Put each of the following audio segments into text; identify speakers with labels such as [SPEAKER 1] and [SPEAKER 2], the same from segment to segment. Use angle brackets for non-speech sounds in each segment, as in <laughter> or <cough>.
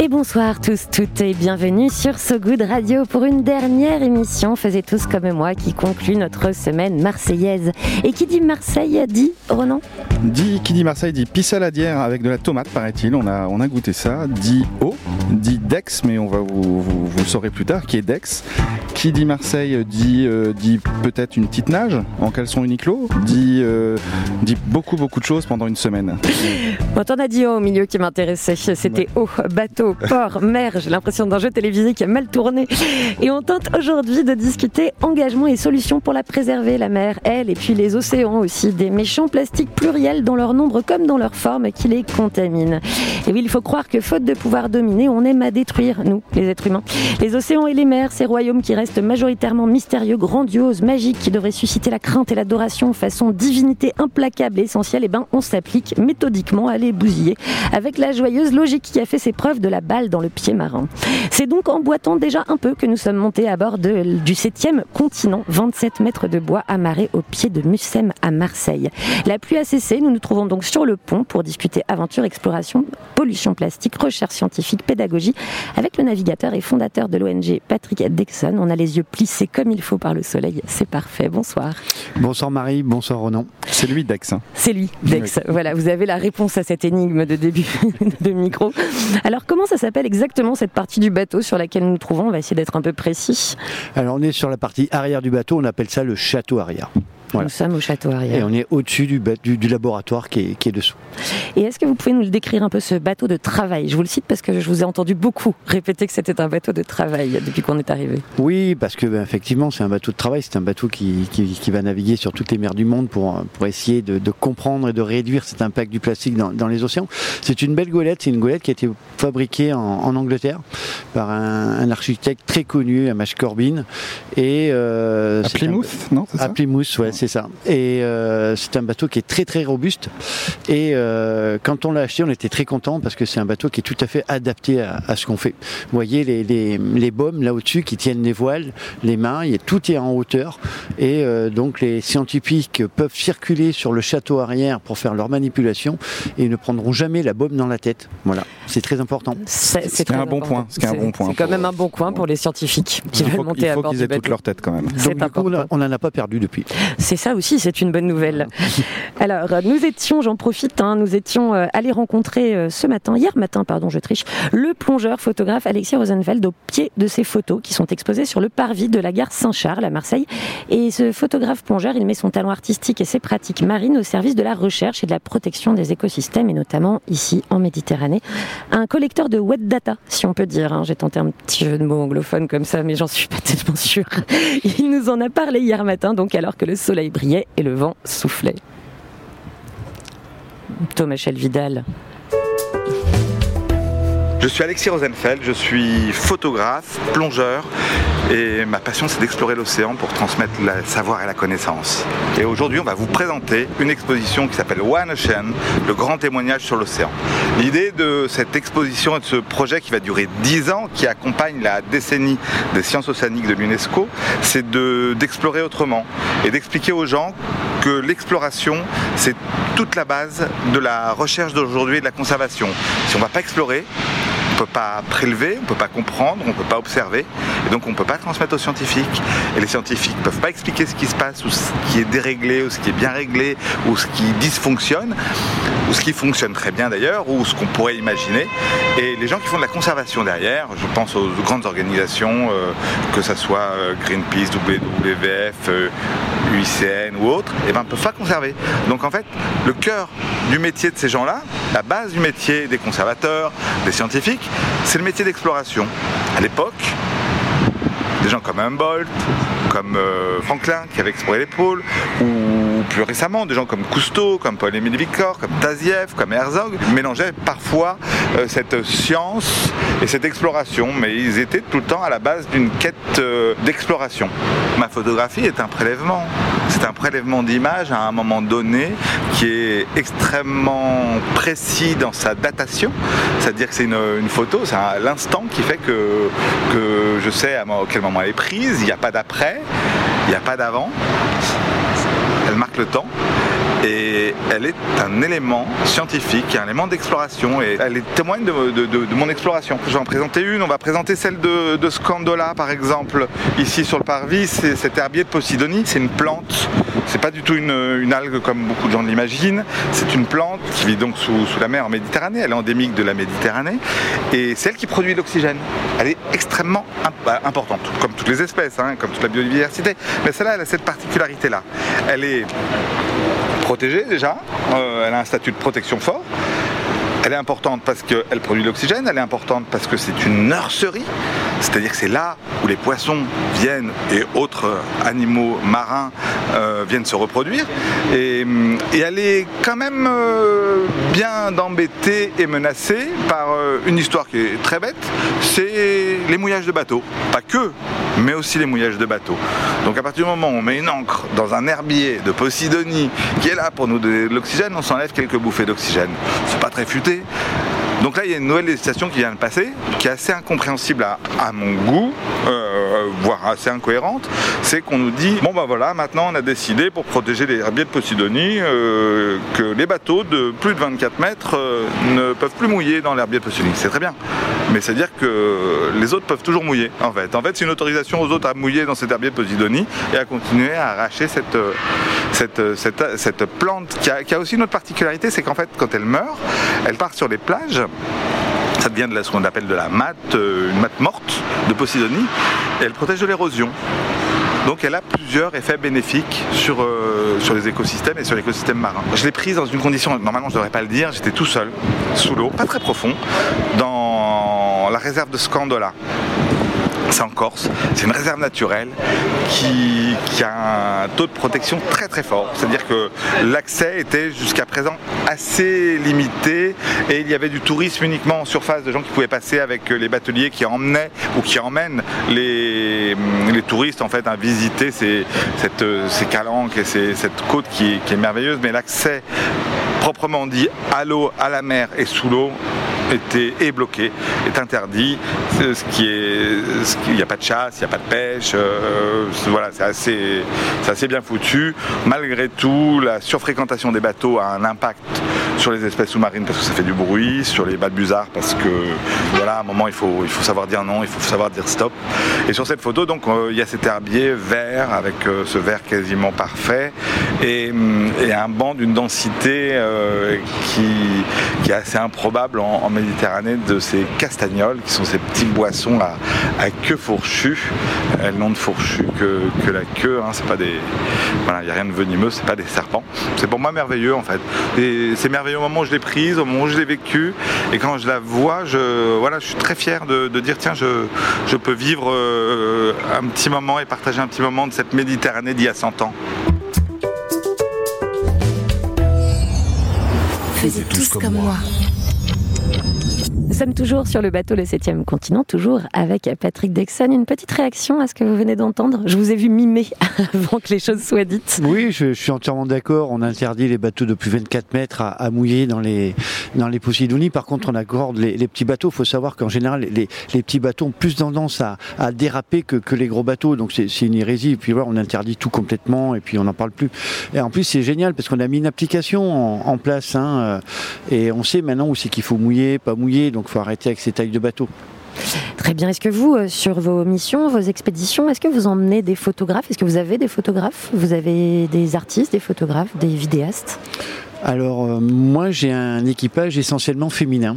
[SPEAKER 1] Et bonsoir tous, toutes et bienvenue sur So Good Radio pour une dernière émission Faisez tous comme moi qui conclut notre semaine marseillaise. Et qui dit Marseille dit Ronan
[SPEAKER 2] Dit, qui dit Marseille dit pissaladière avec de la tomate, paraît-il. On a, on a goûté ça. Dit eau, dit Dex, mais on va vous, vous, vous le saurez plus tard, qui est Dex. Qui dit Marseille dit, euh, dit peut-être une petite nage en caleçon Uniqlo. Dit, euh, dit beaucoup, beaucoup de choses pendant une semaine. <laughs>
[SPEAKER 1] Bon, t'en as dit eau au milieu qui m'intéressait. C'était eau, bateau, port, <laughs> mer. J'ai l'impression d'un jeu télévisé qui a mal tourné. Et on tente aujourd'hui de discuter engagement et solutions pour la préserver, la mer, elle, et puis les océans aussi. Des méchants plastiques pluriels dans leur nombre comme dans leur forme qui les contaminent. Et oui, il faut croire que faute de pouvoir dominer, on aime à détruire, nous, les êtres humains. Les océans et les mers, ces royaumes qui restent majoritairement mystérieux, grandioses, magiques, qui devraient susciter la crainte et l'adoration façon divinité implacable et essentielle, et ben on s'applique méthodiquement à les bousiller avec la joyeuse logique qui a fait ses preuves de la balle dans le pied marin. C'est donc en boitant déjà un peu que nous sommes montés à bord de- du 7e continent, 27 mètres de bois amarrés au pied de Mussem à Marseille. La pluie a cessé, nous nous trouvons donc sur le pont pour discuter aventure, exploration, pollution plastique, recherche scientifique, pédagogie avec le navigateur et fondateur de l'ONG Patrick Dexon. On a les yeux plissés comme il faut par le soleil, c'est parfait. Bonsoir.
[SPEAKER 3] Bonsoir Marie, bonsoir Ronan.
[SPEAKER 2] C'est lui, Dex. hein.
[SPEAKER 1] C'est lui, Dex. Voilà, vous avez la réponse à cette énigme de début <laughs> de micro. Alors, comment ça s'appelle exactement cette partie du bateau sur laquelle nous nous trouvons? On va essayer d'être un peu précis.
[SPEAKER 3] Alors on est sur la partie arrière du bateau, on appelle ça le château arrière. Voilà.
[SPEAKER 1] Nous sommes au château
[SPEAKER 3] Et
[SPEAKER 1] arrière.
[SPEAKER 3] on est au-dessus du, ba- du, du laboratoire qui est, qui est dessous.
[SPEAKER 1] Et est-ce que vous pouvez nous le décrire un peu, ce bateau de travail? Je vous le cite parce que je vous ai entendu beaucoup <laughs> répéter que c'était un bateau de travail depuis qu'on est arrivé.
[SPEAKER 3] Oui, parce que ben, effectivement, c'est un bateau de travail, c'est un bateau qui, qui, qui va naviguer sur toutes les mers du monde pour, pour essayer de, de comprendre et de réduire cet impact du plastique dans, dans les océans. C'est une belle goélette, c'est une goélette qui a été fabriquée en, en Angleterre par un, un architecte très connu, Hamish Corbin. Et, euh,
[SPEAKER 2] À
[SPEAKER 3] c'est un-
[SPEAKER 2] Plymouth, non c'est
[SPEAKER 3] À
[SPEAKER 2] ça?
[SPEAKER 3] Plymouth, ouais, c'est ça. Et euh, c'est un bateau qui est très très robuste. Et euh, quand on l'a acheté, on était très content parce que c'est un bateau qui est tout à fait adapté à, à ce qu'on fait. Vous voyez les, les, les baumes là au-dessus qui tiennent les voiles, les mains, il y a, tout est en hauteur. Et euh, donc les scientifiques peuvent circuler sur le château arrière pour faire leur manipulation et ils ne prendront jamais la baume dans la tête. Voilà, c'est très important.
[SPEAKER 1] C'est
[SPEAKER 2] un bon point,
[SPEAKER 1] C'est-
[SPEAKER 2] bon point
[SPEAKER 1] C'est quand
[SPEAKER 2] pour-
[SPEAKER 1] même un bon coin pour les scientifiques qui
[SPEAKER 2] Il
[SPEAKER 1] veulent
[SPEAKER 2] faut,
[SPEAKER 1] monter
[SPEAKER 2] il
[SPEAKER 1] à
[SPEAKER 2] faut
[SPEAKER 1] bord
[SPEAKER 2] qu'ils
[SPEAKER 1] du
[SPEAKER 2] aient toute
[SPEAKER 1] bateau.
[SPEAKER 2] leur tête quand même.
[SPEAKER 1] C'est
[SPEAKER 3] Donc, du coup, on n'en a pas perdu depuis.
[SPEAKER 1] C'est ça aussi, c'est une bonne nouvelle. Alors, nous étions, j'en profite, hein, nous étions euh, allés rencontrer euh, ce matin, hier matin, pardon, je triche, le plongeur photographe Alexis Rosenfeld au pied de ses photos qui sont exposées sur le parvis de la gare Saint-Charles à Marseille. Et ce photographe plongeur, il met son talent artistique et ses pratiques marines au service de la recherche et de la protection des écosystèmes, et notamment ici en Méditerranée. Un collecteur de wet data, si on peut dire. hein. J'ai tenté un petit jeu de mots anglophone comme ça, mais j'en suis pas tellement sûre. <laughs> Il nous en a parlé hier matin, donc alors que le soleil brillait et le vent soufflait. Thomas Vidal.
[SPEAKER 4] Je suis Alexis Rosenfeld, je suis photographe, plongeur et ma passion c'est d'explorer l'océan pour transmettre le savoir et la connaissance. Et aujourd'hui on va vous présenter une exposition qui s'appelle One Ocean, le grand témoignage sur l'océan. L'idée de cette exposition et de ce projet qui va durer 10 ans, qui accompagne la décennie des sciences océaniques de l'UNESCO, c'est de- d'explorer autrement et d'expliquer aux gens que l'exploration c'est toute la base de la recherche d'aujourd'hui et de la conservation. Si on ne va pas explorer, peut pas prélever, on ne peut pas comprendre, on ne peut pas observer, et donc on ne peut pas transmettre aux scientifiques. Et les scientifiques ne peuvent pas expliquer ce qui se passe, ou ce qui est déréglé, ou ce qui est bien réglé, ou ce qui dysfonctionne, ou ce qui fonctionne très bien d'ailleurs, ou ce qu'on pourrait imaginer. Et les gens qui font de la conservation derrière, je pense aux grandes organisations, euh, que ce soit euh, Greenpeace, WWF, euh, UICN ou autres, et ben, ne peuvent pas conserver. Donc en fait, le cœur du métier de ces gens-là, la base du métier des conservateurs, des scientifiques, c'est le métier d'exploration. À l'époque, des gens comme Humboldt, comme euh, Franklin qui avait exploré les pôles, ou plus récemment, des gens comme Cousteau, comme Paul-Émile Victor, comme Taziev, comme Herzog, mélangeaient parfois euh, cette science et cette exploration, mais ils étaient tout le temps à la base d'une quête euh, d'exploration. Ma photographie est un prélèvement. C'est un prélèvement d'images à un moment donné qui est extrêmement précis dans sa datation. C'est-à-dire que c'est une, photo, c'est l'instant qui fait que, je sais à quel moment elle est prise. Il n'y a pas d'après, il n'y a pas d'avant. Marque le temps. Et elle est un élément scientifique, un élément d'exploration et elle est témoigne de, mon exploration. Je vais en présenter une, on va présenter celle de, Scandola par exemple, ici sur le parvis, c'est cet herbier de Posidonie, c'est une plante, c'est pas du tout une, algue comme beaucoup de gens l'imaginent, c'est une plante qui vit donc sous, la mer en Méditerranée, elle est endémique de la Méditerranée. Et c'est elle qui produit l'oxygène. Elle est extrêmement bah, importante, comme toutes les espèces, hein, comme toute la biodiversité, mais celle-là elle a cette particularité-là. Elle est protégée déjà, Euh, elle a un statut de protection fort. Elle est importante parce qu'elle produit l'oxygène, elle est importante parce que c'est une nurserie, c'est-à-dire que c'est là où les poissons viennent et autres animaux marins euh, viennent se reproduire. Et, elle est quand même euh, bien embêtée et menacée par une histoire qui est très bête, c'est les mouillages de bateaux. Pas que, mais aussi les mouillages de bateaux. Donc à partir du moment où on met une encre dans un herbier de Posidonie qui est là pour nous donner de l'oxygène, on s'enlève quelques bouffées d'oxygène. C'est pas très futé. Donc là, il y a une nouvelle législation qui vient de passer, qui est assez incompréhensible à, mon goût, euh, voire assez incohérente. C'est qu'on nous dit, bon ben voilà, maintenant on a décidé pour protéger les herbiers de Posidonie euh, que les bateaux de plus de 24 mètres euh, ne peuvent plus mouiller dans l'herbier de Posidonie. C'est très bien. Mais c'est-à-dire que les autres peuvent toujours mouiller, en fait. En fait, c'est une autorisation aux autres à mouiller dans cet herbier de Posidonie et à continuer à arracher cette, cette, cette, cette plante qui a aussi une autre particularité, c'est qu'en fait, quand elle meurt, elle part sur les plages ça devient de ce qu'on appelle de la mat, euh, une mat morte de Posidonie, et elle protège de l'érosion. Donc elle a plusieurs effets bénéfiques sur, euh, sur les écosystèmes et sur l'écosystème marin. Je l'ai prise dans une condition, normalement je ne devrais pas le dire, j'étais tout seul, sous l'eau, pas très profond, dans la réserve de Scandola. C'est en Corse, c'est une réserve naturelle qui, a un taux de protection très très fort. C'est-à-dire que l'accès était jusqu'à présent assez limité et il y avait du tourisme uniquement en surface de gens qui pouvaient passer avec les bateliers qui emmenaient ou qui emmènent les, touristes en fait à visiter ces, calanques et cette côte qui est merveilleuse. Mais l'accès proprement dit à l'eau, à la mer et sous l'eau est bloqué, est interdit. Ce qui est, il n'y a pas de chasse, il n'y a pas de pêche. euh, voilà, c'est assez, assez bien foutu. Malgré tout, la surfréquentation des bateaux a un impact sur les espèces sous-marines parce que ça fait du bruit, sur les balbuzards parce que voilà, à un moment il faut, il faut savoir dire non, il faut savoir dire stop. Et sur cette photo, donc euh, il y a cet herbier vert avec euh, ce vert quasiment parfait et, un banc d'une densité qui, qui est assez improbable en, en Méditerranée de ces castagnols qui sont ces petits boissons à, à queue fourchue. Elles n'ont de fourchu que, que la queue, hein, c'est pas des. Voilà, il n'y a rien de venimeux, c'est pas des serpents. C'est pour moi merveilleux en fait. C'est merveilleux au moment où je l'ai prise, au moment où je l'ai vécue. Et quand je la vois, je, voilà, je suis très fier de, dire tiens, je, je peux vivre euh, un petit moment et partager un petit moment de cette Méditerranée d'il y a 100 ans.
[SPEAKER 5] Faisez tous comme moi.
[SPEAKER 1] Nous sommes toujours sur le bateau Le 7e continent, toujours avec Patrick Dexon. Une petite réaction à ce que vous venez d'entendre? Je vous ai vu mimer <laughs> avant que les choses soient dites.
[SPEAKER 3] Oui, je, suis entièrement d'accord. On interdit les bateaux de plus de 24 mètres à, mouiller dans les dans les Posidonies. Par contre, on accorde les, petits bateaux. Il faut savoir qu'en général, les, petits bateaux ont plus tendance à, à déraper que, que les gros bateaux. Donc c'est une hérésie. Et puis voilà, on interdit tout complètement et puis on n'en parle plus. Et en plus, c'est génial parce qu'on a mis une application en, place hein, et on sait maintenant où c'est qu'il faut mouiller, pas mouiller. Faut arrêter avec ces tailles de bateaux.
[SPEAKER 1] Très bien. Est-ce que vous, euh, sur vos missions, vos expéditions, est-ce que vous emmenez des photographes? Est-ce que vous avez des photographes? Vous avez des artistes, des photographes, des vidéastes?
[SPEAKER 3] Alors, euh, moi, j'ai un équipage essentiellement féminin.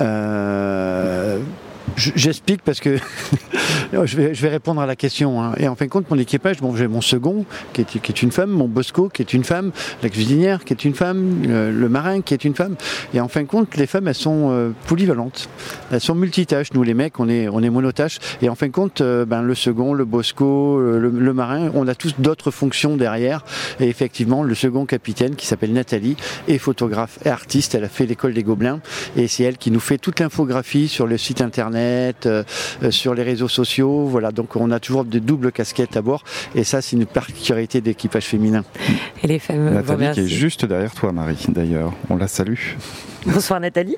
[SPEAKER 3] Euh, J'explique parce que <laughs> Je vais, je vais répondre à la question. hein. Et en fin de compte, mon équipage, bon, j'ai mon second, qui est, qui est une femme, mon Bosco, qui est une femme, la cuisinière, qui est une femme, le, le marin, qui est une femme. Et en fin de compte, les femmes, elles sont euh, polyvalentes. Elles sont multitâches. Nous, les mecs, on est, on est monotâches. Et en fin de compte, euh, ben, le second, le Bosco, euh, le, le marin, on a tous d'autres fonctions derrière. Et effectivement, le second capitaine, qui s'appelle Nathalie, est photographe et artiste. Elle a fait l'école des Gobelins. Et c'est elle qui nous fait toute l'infographie sur le site internet, euh, euh, sur les réseaux sociaux. Voilà, donc on a toujours de doubles casquettes à bord. Et ça, c'est une particularité d'équipage féminin.
[SPEAKER 1] Et les femmes,
[SPEAKER 2] Nathalie qui est juste derrière toi, Marie, d'ailleurs. On la salue.
[SPEAKER 1] Bonsoir Nathalie.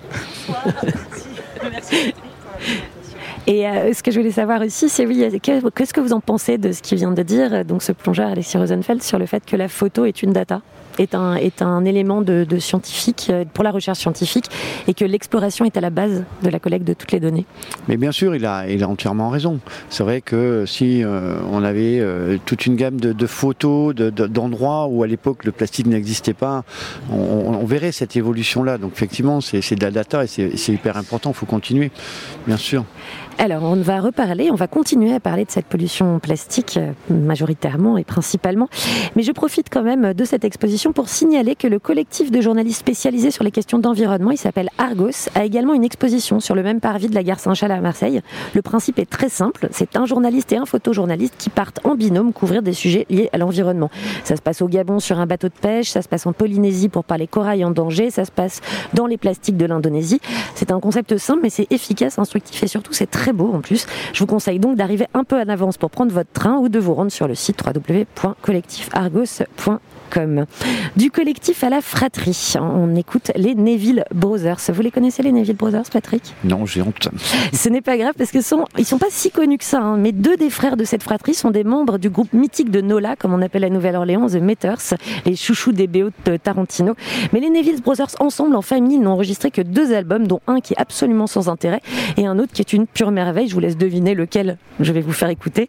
[SPEAKER 1] Et euh, ce que je voulais savoir aussi, c'est oui, que- qu'est-ce que vous en pensez de ce qu'il vient de dire, donc ce plongeur Alexis Rosenfeld, sur le fait que la photo est une data, est un, est un élément de, de scientifique, euh, pour la recherche scientifique, et que l'exploration est à la base de la collecte de toutes les données.
[SPEAKER 3] Mais bien sûr, il a, il a entièrement raison. C'est vrai que si euh, on avait euh, toute une gamme de, de photos, de- de- d'endroits où à l'époque le plastique n'existait pas, on, on verrait cette évolution-là. Donc effectivement, c'est de la data et c'est hyper important. Il faut continuer, bien sûr.
[SPEAKER 1] Alors, on va reparler, on va continuer à parler de cette pollution plastique majoritairement et principalement. Mais je profite quand même de cette exposition pour signaler que le collectif de journalistes spécialisés sur les questions d'environnement, il s'appelle Argos, a également une exposition sur le même parvis de la gare Saint-Charles à Marseille. Le principe est très simple, c'est un journaliste et un photojournaliste qui partent en binôme couvrir des sujets liés à l'environnement. Ça se passe au Gabon sur un bateau de pêche, ça se passe en Polynésie pour parler corail en danger, ça se passe dans les plastiques de l'Indonésie. C'est un concept simple mais c'est efficace, instructif et surtout c'est très beau en plus. Je vous conseille donc d'arriver un peu en avance pour prendre votre train ou de vous rendre sur le site Du collectif à la fratrie, on écoute les Neville Brothers. Vous les connaissez les Neville Brothers, Patrick?
[SPEAKER 3] Non, j'ai honte.
[SPEAKER 1] ce n'est pas grave parce que sont, ils sont pas si connus que ça. hein, mais deux des frères de cette fratrie sont des membres du groupe mythique de Nola, comme on appelle la Nouvelle-Orléans, The Meters, les chouchous des BO de Tarantino. Mais les Neville Brothers, ensemble, en famille, n'ont enregistré que deux albums, dont un qui est absolument sans intérêt et un autre qui est une pure merveille. Je vous laisse deviner lequel je vais vous faire écouter.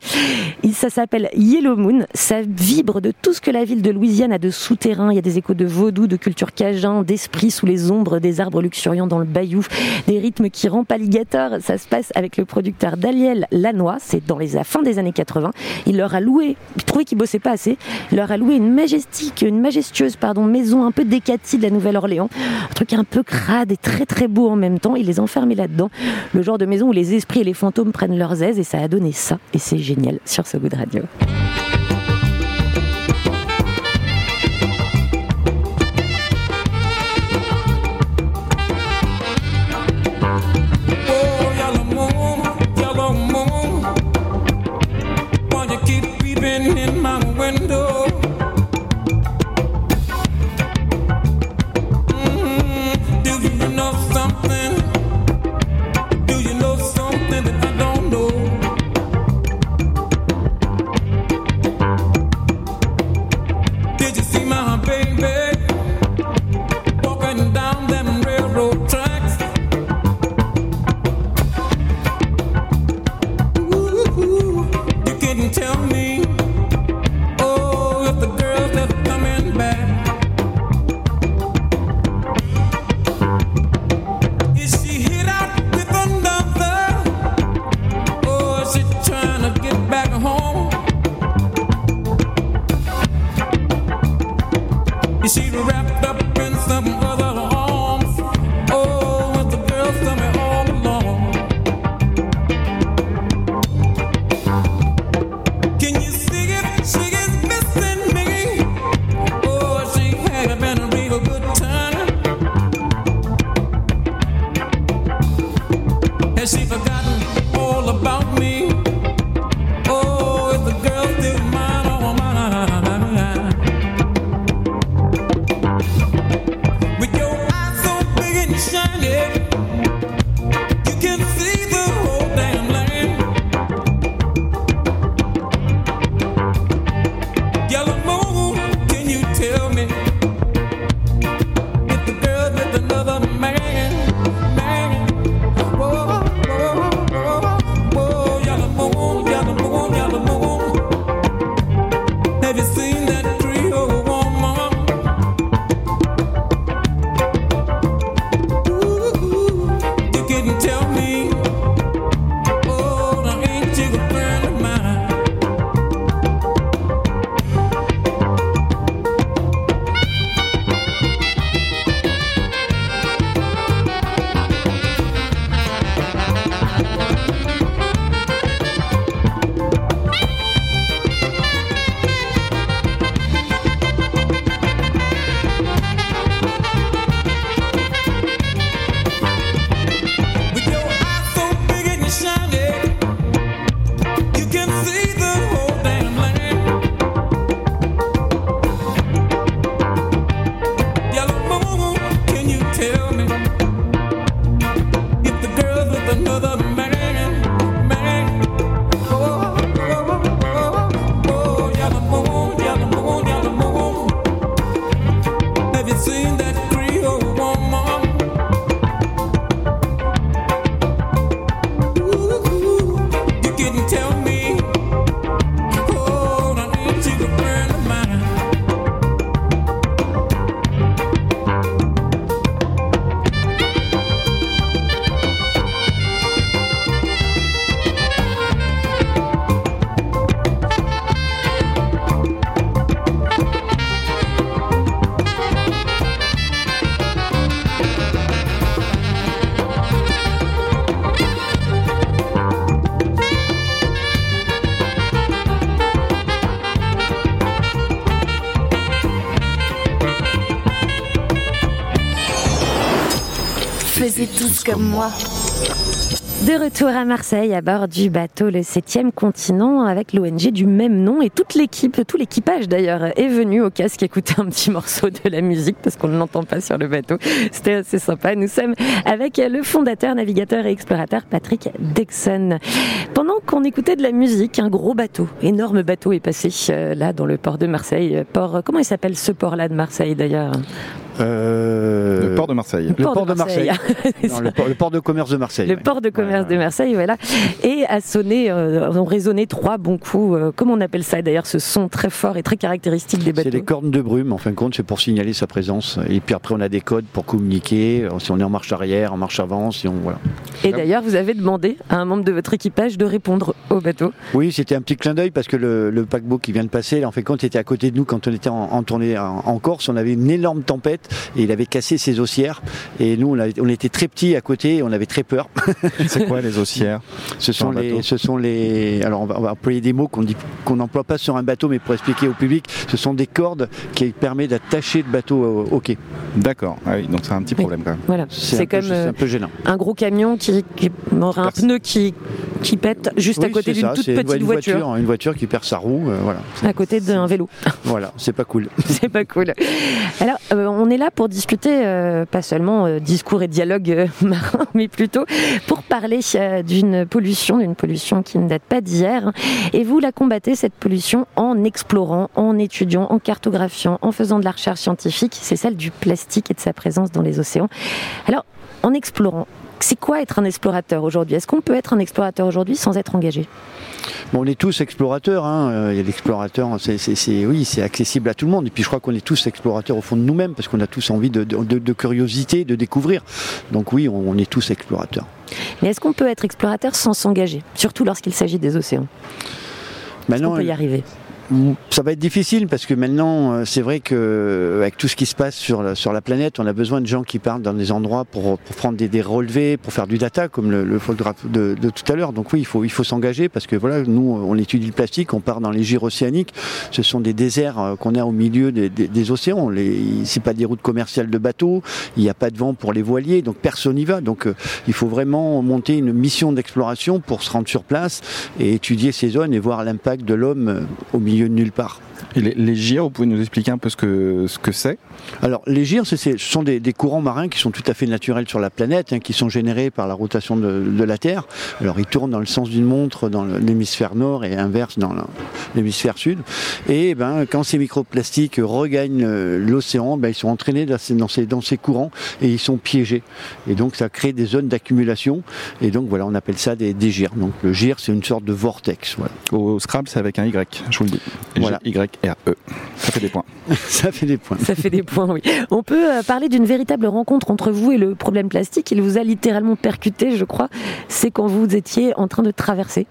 [SPEAKER 1] Ça s'appelle Yellow Moon. Ça vibre de tout ce que la ville de Louisiane a de souterrain. Il y a des échos de vaudou, de culture cajun, d'esprit sous les ombres des arbres luxuriants dans le bayou, des rythmes qui rampent alligator. Ça se passe avec le producteur Daniel Lanois. C'est dans les à fin des années 80. Il leur a loué, il trouvait qu'ils bossaient pas assez. Il leur a loué une majestique, une majestueuse, pardon, maison un peu décatie de la Nouvelle-Orléans. Un truc un peu crade et très très beau en même temps. Il les a enfermés là-dedans. Le genre de maison où les esprits et les fantômes prennent leurs aises et ça a donné ça. Et c'est génial sur ce goût de radio.
[SPEAKER 5] Moi.
[SPEAKER 1] De retour à Marseille à bord du bateau Le 7e continent avec l'ONG du même nom et toute l'équipe, tout l'équipage d'ailleurs est venu au casque écouter un petit morceau de la musique parce qu'on ne l'entend pas sur le bateau. C'était assez sympa. Nous sommes avec le fondateur, navigateur et explorateur Patrick Dexon. Pendant qu'on écoutait de la musique, un gros bateau, énorme bateau est passé euh, là dans le port de Marseille. Port, comment il s'appelle ce port-là de Marseille d'ailleurs?
[SPEAKER 3] Euh,
[SPEAKER 2] Le port de Marseille.
[SPEAKER 3] Le port de Marseille.
[SPEAKER 1] C'est <laughs>
[SPEAKER 3] Non, le, port, le port de commerce de Marseille.
[SPEAKER 1] Le
[SPEAKER 3] ouais.
[SPEAKER 1] port de commerce de Marseille, voilà, et a sonné, euh, ont résonné trois bons coups. euh, comment on appelle ça d'ailleurs, ce son très fort et très caractéristique des
[SPEAKER 3] C'est
[SPEAKER 1] bateaux
[SPEAKER 3] des cornes de brume, en fin de compte, c'est pour signaler sa présence. Et puis après, on a des codes pour communiquer, euh, si on est en marche arrière, en marche avant, si on. Voilà.
[SPEAKER 1] Et d'ailleurs, vous avez demandé à un membre de votre équipage de répondre au bateau.
[SPEAKER 3] Oui, c'était un petit clin d'œil parce que le, le paquebot qui vient de passer, en fait, compte, était à côté de nous quand on était en, en tournée en, en Corse. On avait une énorme tempête et il avait cassé ses haussières. Et nous, on, avait- on était très petits à côté et on avait très peur. <laughs>
[SPEAKER 2] C'est quoi les haussières
[SPEAKER 3] Ce sont les, ce sont les. Alors, on va, on va employer des mots qu'on dit qu'on n'emploie pas sur un bateau, mais pour expliquer au public, ce sont des cordes qui permettent d'attacher le bateau au, au quai.
[SPEAKER 2] D'accord. Ah oui, donc c'est un petit problème quand même.
[SPEAKER 1] Voilà,
[SPEAKER 3] C'est
[SPEAKER 1] c'est
[SPEAKER 3] un, peu-
[SPEAKER 1] comme
[SPEAKER 3] c'est
[SPEAKER 1] euh,
[SPEAKER 3] un peu gênant.
[SPEAKER 1] un gros camion qui, qui aurait un pneu qui, qui pète juste à côté d'une toute
[SPEAKER 3] c'est
[SPEAKER 1] petite
[SPEAKER 3] une
[SPEAKER 1] voiture,
[SPEAKER 3] Une voiture qui perd sa roue, euh, voilà.
[SPEAKER 1] à côté d'un vélo.
[SPEAKER 3] Voilà, c'est pas cool. <laughs>
[SPEAKER 1] C'est pas cool. Alors, euh, on est là pour discuter, euh, pas seulement euh, discours et dialogue euh, <laughs> marin, mais plutôt pour parler euh, d'une pollution, d'une pollution qui ne date pas d'hier. Et vous la combattez, cette pollution, en explorant, en étudiant, en cartographiant, en faisant de la recherche scientifique. C'est celle du plastique et de sa présence dans les océans. Alors, en explorant, c'est quoi être un explorateur aujourd'hui? Est-ce qu'on peut être un explorateur aujourd'hui sans être engagé?
[SPEAKER 3] Bon, on est tous explorateurs. hein. Euh, Il y a l'explorateur, c'est, oui, c'est accessible à tout le monde. Et puis je crois qu'on est tous explorateurs au fond de nous-mêmes parce qu'on a tous envie de, de- de- de curiosité, de découvrir. Donc oui, on, on est tous explorateurs.
[SPEAKER 1] Mais est-ce qu'on peut être explorateur sans s'engager? Surtout lorsqu'il s'agit des océans.
[SPEAKER 3] Maintenant,
[SPEAKER 1] qu'on peut y arriver?
[SPEAKER 3] Ça va être difficile parce que maintenant, euh, c'est vrai que euh, avec tout ce qui se passe sur la, sur la planète, on a besoin de gens qui partent dans des endroits pour, pour prendre des, des relevés, pour faire du data, comme le, le photographe de, de tout à l'heure. Donc oui, il faut, il faut s'engager parce que voilà, nous, on étudie le plastique, on part dans les gyres océaniques. Ce sont des déserts euh, qu'on a au milieu des, des, des océans. C'est pas des routes commerciales de bateaux. Il n'y a pas de vent pour les voiliers, donc personne n'y va. Donc il faut vraiment monter une mission d'exploration pour se rendre sur place et étudier ces zones et voir l'impact de l'homme au milieu nulle part.
[SPEAKER 2] Et les, les gyres, vous pouvez nous expliquer un peu ce que ce que c'est?
[SPEAKER 3] Alors, les gyres, ce sont des, des courants marins qui sont tout à fait naturels sur la planète, hein, qui sont générés par la rotation de, de la Terre. Alors, ils tournent dans le sens d'une montre dans l'hémisphère nord et inverse dans l'hémisphère sud. Et ben, quand ces microplastiques regagnent euh, l'océan, ben, ils sont entraînés dans ces, dans, ces, dans ces courants et ils sont piégés. Et donc, ça crée des zones d'accumulation. Et donc, voilà, on appelle ça des, des gyres. Donc, le gyre, c'est une sorte de vortex. Voilà.
[SPEAKER 2] Au Scrabble, c'est avec un Y, je vous le dis.
[SPEAKER 3] Voilà.
[SPEAKER 2] Y-R-E. Ça fait des points. <laughs>
[SPEAKER 3] ça fait des points.
[SPEAKER 1] Ça fait des points, oui. On peut euh, parler d'une véritable rencontre entre vous et le problème plastique. Il vous a littéralement percuté, je crois. C'est quand vous étiez en train de traverser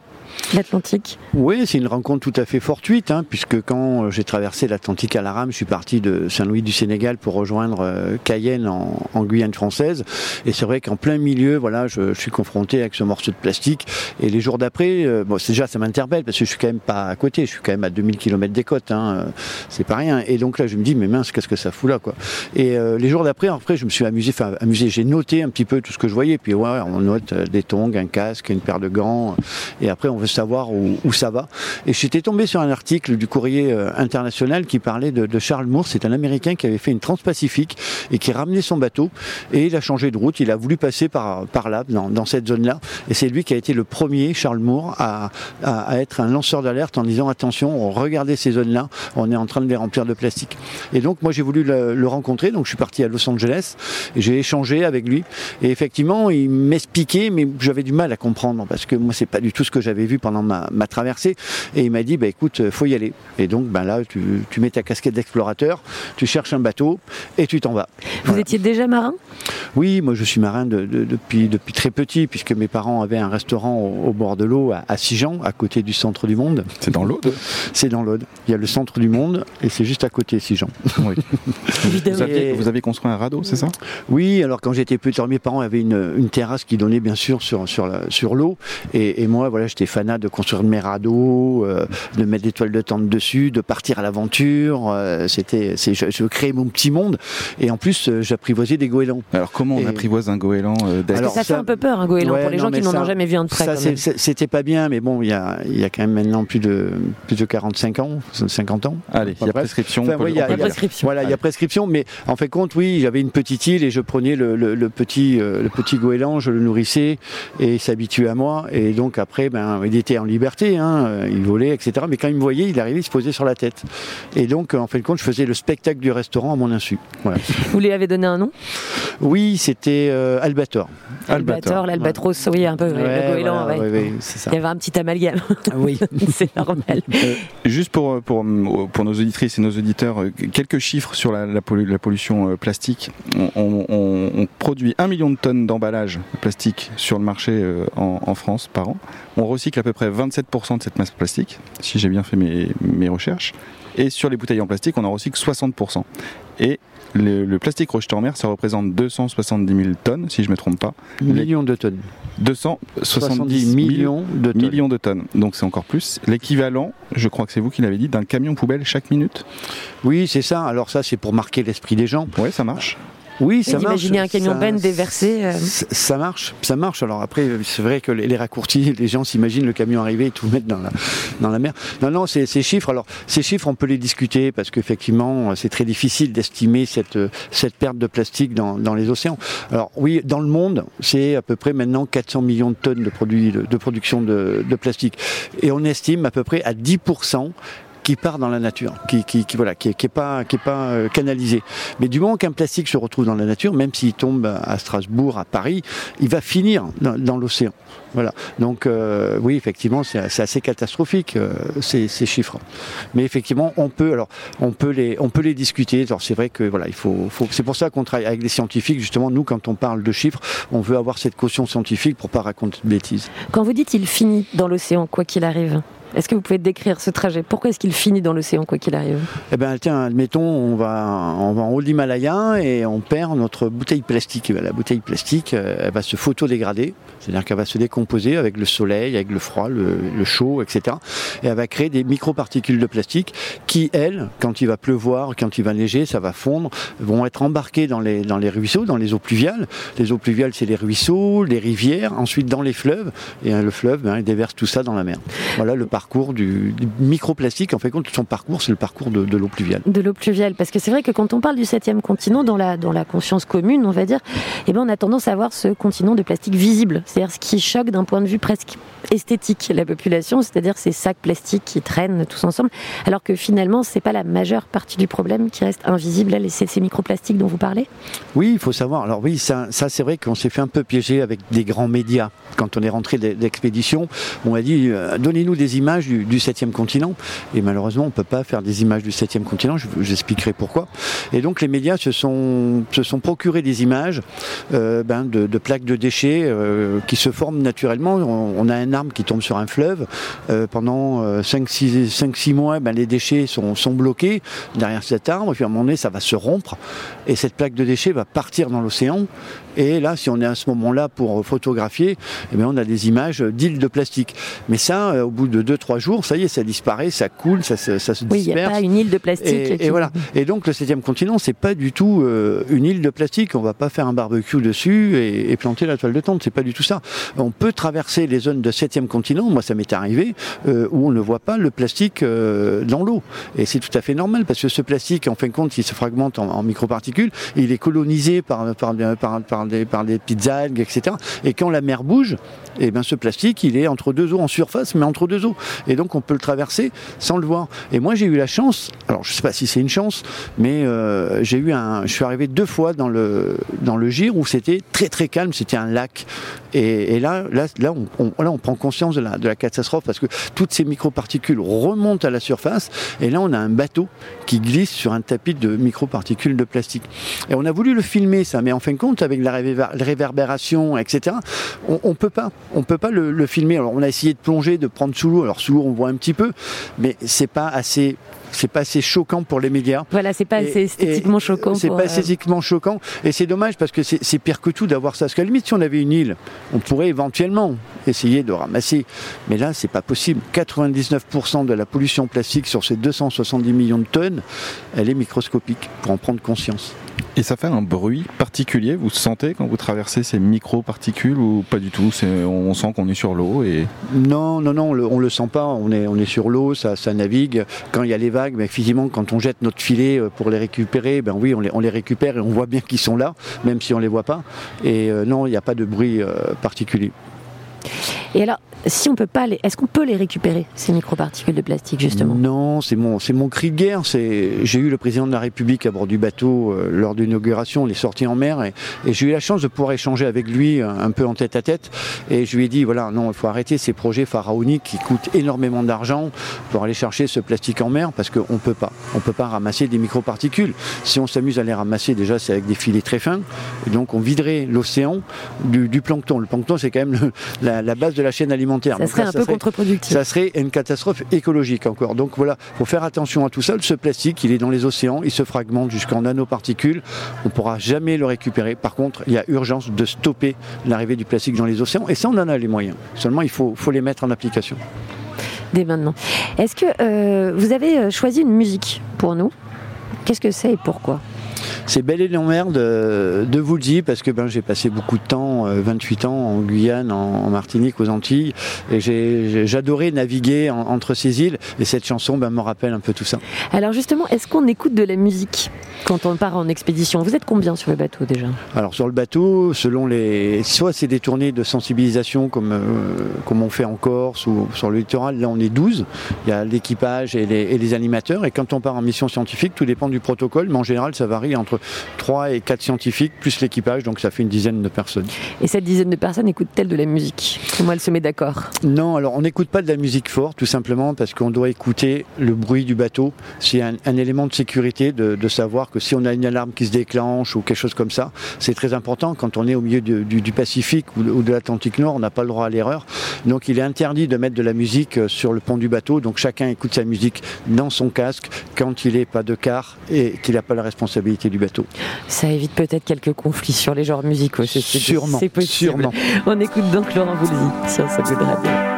[SPEAKER 1] l'Atlantique.
[SPEAKER 3] Oui, c'est une rencontre tout à fait fortuite, hein, puisque quand euh, j'ai traversé l'Atlantique à la rame, je suis parti de Saint-Louis du Sénégal pour rejoindre euh, Cayenne en, Guyane française. Et c'est vrai qu'en plein milieu, voilà, je, suis confronté avec ce morceau de plastique. Et les jours d'après, euh, déjà ça m'interpelle parce que je suis quand même pas à côté, je suis quand même à 2000 km des côtes, hein, euh, c'est pas rien. Et donc là, je me dis, mais mince, qu'est-ce que ça fout là, quoi. Et les jours d'après, après, je me suis amusé, enfin amusé, j'ai noté un petit peu tout ce que je voyais. Puis ouais, on note des tongs, un casque, une paire de gants. Et après, savoir où, ça va. Et j'étais tombé sur un article du Courrier euh, international qui parlait de, Charles Moore. C'est un Américain qui avait fait une transpacifique et qui ramenait son bateau et il a changé de route. Il a voulu passer par, là, dans, cette zone-là. Et c'est lui qui a été le premier, Charles Moore, à, être un lanceur d'alerte en disant attention, regardez ces zones-là, on est en train de les remplir de plastique. Et donc moi j'ai voulu le, rencontrer, donc je suis parti à Los Angeles j'ai échangé avec lui. Et effectivement, il m'expliquait, mais j'avais du mal à comprendre parce que moi c'est pas du tout ce que j'avais vu pendant ma, ma traversée. Et il m'a dit, bah écoute, faut y aller. Et donc ben là, tu, tu mets ta casquette d'explorateur, tu cherches un bateau et tu t'en vas.
[SPEAKER 1] Vous étiez déjà marin?
[SPEAKER 3] Oui, moi je suis marin de- de- depuis, depuis très petit, puisque mes parents avaient un restaurant au, au bord de l'eau à, à Sijan, à côté du centre du monde.
[SPEAKER 2] C'est dans l'Aude
[SPEAKER 3] C'est dans l'Aude. Il y a le centre du monde et c'est juste à côté Sijan.
[SPEAKER 2] Oui.
[SPEAKER 1] Évidemment.
[SPEAKER 2] Vous aviez, vous avez construit un radeau, c'est ça?
[SPEAKER 3] Oui, alors quand j'étais petit, mes parents avaient une, une terrasse qui donnait bien sûr sur, sur, la- sur l'eau. Et, et moi, voilà, j'étais fan Fana de construire mes radeaux, euh, de mettre des toiles de tente dessus, de partir à l'aventure. euh, C'était, c'est, je, je créais mon petit monde et en plus euh, j'apprivoisais des goélands.
[SPEAKER 2] Alors comment on
[SPEAKER 3] Et-
[SPEAKER 2] apprivoise un goéland euh,
[SPEAKER 3] Alors,
[SPEAKER 1] ça, fait un peu peur, un goéland,
[SPEAKER 3] Ouais,
[SPEAKER 1] pour les
[SPEAKER 3] non,
[SPEAKER 1] gens qui n'en ont jamais vu un de près.
[SPEAKER 3] C'était pas bien, mais bon, il y a, il y a quand même maintenant plus de, plus de 45 ans, 50 ans.
[SPEAKER 2] Allez, il y a prescription.
[SPEAKER 3] Enfin, ouais, y a- y
[SPEAKER 1] prescription.
[SPEAKER 3] Voilà, il y a prescription, mais en fait compte, oui, j'avais une petite île et je prenais le, le- le petit, euh, le petit goéland, je le nourrissais et il s'habituait à moi. Et donc après, ben, il était en liberté, hein, euh, il volait, etc. Mais quand il me voyait, il arrivait, il se posait sur la tête. Et donc, euh, en fin de compte, je faisais le spectacle du restaurant à mon insu. Voilà.
[SPEAKER 1] Vous lui avez donné un nom?
[SPEAKER 3] Oui, c'était euh, Albator.
[SPEAKER 1] Albator, l'albatros, oui, un peu, ouais,
[SPEAKER 3] Ouais,
[SPEAKER 1] le goéland,
[SPEAKER 3] voilà,
[SPEAKER 1] ouais.
[SPEAKER 3] ça.
[SPEAKER 1] Il y avait un petit amalgame.
[SPEAKER 3] Oui. <laughs>
[SPEAKER 1] c'est normal. <laughs>
[SPEAKER 2] Juste pour, pour, pour nos auditrices et nos auditeurs, euh, quelques chiffres sur la, la pollu- la pollution euh, plastique. On, on- on- on produit un million de tonnes d'emballage plastique sur le marché euh, en, en France par an. On recycle à peu près 27% de cette masse plastique, si j'ai bien fait mes, mes recherches. Et sur les bouteilles en plastique, on en recycle 60%. Et le, le plastique rejeté en mer, ça représente 270 000 tonnes, si je ne me trompe pas.
[SPEAKER 3] Millions de tonnes.
[SPEAKER 2] 270
[SPEAKER 3] millions de tonnes.
[SPEAKER 2] millions de tonnes. Donc c'est encore plus. L'équivalent, je crois que c'est vous qui l'avez dit, d'un camion poubelle chaque minute.
[SPEAKER 3] Oui, c'est ça. Alors ça, c'est pour marquer l'esprit des gens.
[SPEAKER 2] Ouais, ça marche.
[SPEAKER 3] Oui, ça marche.
[SPEAKER 1] D'imaginer un camion
[SPEAKER 3] Ça-
[SPEAKER 1] benne déversé. euh,
[SPEAKER 3] Ça marche, ça marche. Alors après, c'est vrai que les raccourcis, les gens s'imaginent le camion arriver et tout mettre dans la, dans la mer. Non, non, c'est- ces chiffres, alors ces chiffres, on peut les discuter parce qu'effectivement, c'est très difficile d'estimer cette, cette perte de plastique dans, dans les océans. Alors oui, dans le monde, c'est à peu près maintenant 400 millions de tonnes de produits de, de production de, de plastique. Et on estime à peu près à 10% qui part dans la nature, qui, qui, voilà, qui, est- pas, qui est pas euh, canalisé. Mais du moment qu'un plastique se retrouve dans la nature, même s'il tombe à Strasbourg, à Paris, il va finir dans, l'océan. Voilà. Donc euh, oui, effectivement, c'est assez catastrophique euh, ces, chiffres. Mais effectivement, on peut alors on peut les on peut les discuter. C'est vrai que voilà, il faut c'est pour ça qu'on travaille avec les scientifiques. Justement, nous, quand on parle de chiffres, on veut avoir cette caution scientifique pour pas raconter de bêtises.
[SPEAKER 1] Quand vous dites il finit dans l'océan, quoi qu'il arrive, est-ce que vous pouvez décrire ce trajet? Pourquoi est-ce qu'il finit dans l'océan, quoi qu'il arrive?
[SPEAKER 3] Eh ben tiens, admettons, on va, on va en haut de l'Himalaya et on perd notre bouteille plastique. Eh ben, La bouteille plastique, euh, elle va se photodégrader, c'est-à-dire qu'elle va se décomposer avec le soleil, avec le froid, le, chaud, etc. Et elle va créer des microparticules de plastique qui, elles, quand il va pleuvoir, quand il va neiger, ça va fondre, vont être embarquées dans les, dans les ruisseaux, dans les eaux pluviales. Les eaux pluviales, c'est les ruisseaux, les rivières, ensuite dans les fleuves. Et euh, le fleuve, ben, il déverse tout ça dans la mer. Voilà le parcours du, du microplastique. En fait, son parcours, c'est le parcours de, de l'eau pluviale.
[SPEAKER 1] de l'eau pluviale Parce que c'est vrai que quand on parle du septième continent, dans la, dans la conscience commune, on va dire, eh ben on a tendance à voir ce continent de plastique visible. C'est-à-dire ce qui choque d'un point de vue presque esthétique la population, c'est-à-dire ces sacs plastiques qui traînent tous ensemble, alors que finalement, c'est pas la majeure partie du problème qui reste invisible, c'est ces microplastiques dont vous parlez
[SPEAKER 3] Oui, il faut savoir. Alors oui, ça, c'est vrai qu'on s'est fait un peu piéger avec des grands médias. Quand on est rentré d'e- d'expédition, on a dit euh, donnez-nous des images du, du septième continent. Et malheureusement, on peut pas faire des images du septième continent. Je- J'expliquerai pourquoi. Et donc les médias se sont se sont procurés des images euh, ben, de, de plaques de déchets euh, qui se forment naturellement. On, a un arbre qui tombe sur un fleuve. Euh, pendant 5-6 mois, ben, les déchets sont, sont bloqués derrière cet arbre. Et puis à un moment donné, ça va se rompre. Et cette plaque de déchets va partir dans l'océan. Et là, si on est à ce moment-là pour photographier, eh bien, on a des images d'îles de plastique. Mais ça, euh, au bout de 2-3 jours, ça y est, ça disparaît, ça coule, ça, se- ça se
[SPEAKER 1] Oui, il n'y a
[SPEAKER 3] disperse.
[SPEAKER 1] pas une île de plastique.
[SPEAKER 3] Et,
[SPEAKER 1] qui-
[SPEAKER 3] et voilà. Et donc le septième continent, c'est pas du tout euh, une île de plastique. On va pas faire un barbecue dessus et, et planter la toile de tente. C'est pas du tout ça. On peut traverser les zones de septième continent. Moi, ça m'est arrivé euh, où on ne voit pas le plastique euh, dans l'eau. Et c'est tout à fait normal parce que ce plastique, en fin de compte, il se fragmente en, en microparticules. Il est colonisé par par, par, par des, par des algues, etc. Et quand la mer bouge, et ben ce plastique, il est entre deux eaux en surface, mais entre deux eaux. Et donc on peut le traverser sans le voir. Et moi j'ai eu la chance, alors je sais pas si c'est une chance, mais euh, j'ai eu un, je suis arrivé deux fois dans le dans le Gire où c'était très très calme, c'était un lac. Et, là, là, là on, on- là, on prend conscience de la, de la catastrophe parce que toutes ces microparticules remontent à la surface. Et là, on a un bateau qui glisse sur un tapis de microparticules de plastique. Et on a voulu le filmer, ça, mais en fin de compte, avec la la réverbération, etc. On, peut pas, on peut pas le, le filmer. Alors on a essayé de plonger, de prendre sous l'eau. Alors sous l'eau on voit un petit peu, mais c'est pas assez, c'est pas assez choquant pour les médias.
[SPEAKER 1] Voilà, c'est pas
[SPEAKER 3] Et-
[SPEAKER 1] assez esthétiquement
[SPEAKER 3] et
[SPEAKER 1] choquant.
[SPEAKER 3] C'est pas
[SPEAKER 1] euh,
[SPEAKER 3] esthétiquement choquant. Et c'est dommage parce que c'est pire que tout d'avoir ça. Parce qu'à la limite, si on avait une île, on pourrait éventuellement essayer de ramasser. Mais là, c'est pas possible. 99% de la pollution plastique sur ces 270 millions de tonnes, elle est microscopique pour en prendre conscience.
[SPEAKER 2] Et ça fait un bruit particulier, vous sentez quand vous traversez ces micro-particules ou pas du tout? On sent qu'on est sur l'eau et
[SPEAKER 3] Non, non, non, on le, on le sent pas. On est, on est sur l'eau, ça, ça navigue. Quand il y a les mais effectivement, quand on jette notre filet euh, pour les récupérer, ben oui, on les, on les récupère et on voit bien qu'ils sont là, même si on les voit pas. Et euh, non, il n'y a pas de bruit euh, particulier.
[SPEAKER 1] Et alors, si on peut pas les, est-ce qu'on peut les récupérer ces microparticules de plastique justement?
[SPEAKER 3] Non, c'est mon, c'est mon cri de guerre. J'ai eu le président de la République à bord du bateau euh, lors de l'inauguration, les sorties en mer, et, j'ai eu la chance de pouvoir échanger avec lui euh, un peu en tête à tête. Et je lui ai dit voilà, non, il faut arrêter ces projets pharaoniques qui coûtent énormément d'argent pour aller chercher ce plastique en mer, parce qu'on peut pas, on peut pas ramasser des microparticules. Si on s'amuse à les ramasser, déjà c'est avec des filets très fins, et donc on viderait l'océan du, plancton. Le plancton, c'est quand même la base de la chaîne alimentaire.
[SPEAKER 1] Ça
[SPEAKER 3] Donc
[SPEAKER 1] serait
[SPEAKER 3] là,
[SPEAKER 1] un peu contre-productif.
[SPEAKER 3] ça serait une catastrophe écologique encore. Donc voilà, faut faire attention à tout ça. Ce plastique, il est dans les océans, il se fragmente jusqu'en nanoparticules. On pourra jamais le récupérer. Par contre, il y a urgence de stopper l'arrivée du plastique dans les océans. Et ça, on en a les moyens. Seulement, il faut, faut les mettre en application.
[SPEAKER 1] Dès maintenant. Est-ce que euh, vous avez euh, choisi une musique pour nous? Qu'est-ce que c'est et pourquoi?
[SPEAKER 3] C'est bel et mer de, de vous le dire parce que ben, j'ai passé beaucoup de temps, euh, 28 ans en Guyane, en, Martinique, aux Antilles, et j'adorais naviguer en- entre ces îles. Et cette chanson ben, me rappelle un peu tout ça.
[SPEAKER 1] Alors justement, est-ce qu'on écoute de la musique quand on part en expédition? Vous êtes combien sur le bateau déjà?
[SPEAKER 3] Alors sur le bateau, selon les, soit c'est des tournées de sensibilisation comme euh, comme on fait en Corse ou sur le littoral, là on est 12. Il y a l'équipage et les, et les animateurs. Et quand on part en mission scientifique, tout dépend du protocole, mais en général ça varie entre 3 et 4 scientifiques plus l'équipage, donc ça fait une dizaine de personnes.
[SPEAKER 1] Et cette dizaine de personnes écoutent-elles de la musique? Comment elles se mettent d'accord
[SPEAKER 3] Non, alors on n'écoute pas de la musique forte, tout simplement parce qu'on doit écouter le bruit du bateau. C'est un, un élément de sécurité de, de savoir que si on a une alarme qui se déclenche ou quelque chose comme ça, c'est très important quand on est au milieu de- du, du Pacifique ou, de- de l'Atlantique Nord, on n'a pas le droit à l'erreur. Donc il est interdit de mettre de la musique euh, sur le pont du bateau, donc chacun écoute sa musique dans son casque quand il n'est pas de quart et qu'il n'a pas la responsabilité du bateau.
[SPEAKER 1] Ça évite peut-être quelques conflits sur les genres musicaux.
[SPEAKER 3] Sûrement,
[SPEAKER 1] C'est possible.
[SPEAKER 3] sûrement.
[SPEAKER 1] On écoute donc Laurent Voulzy sur Good Radio.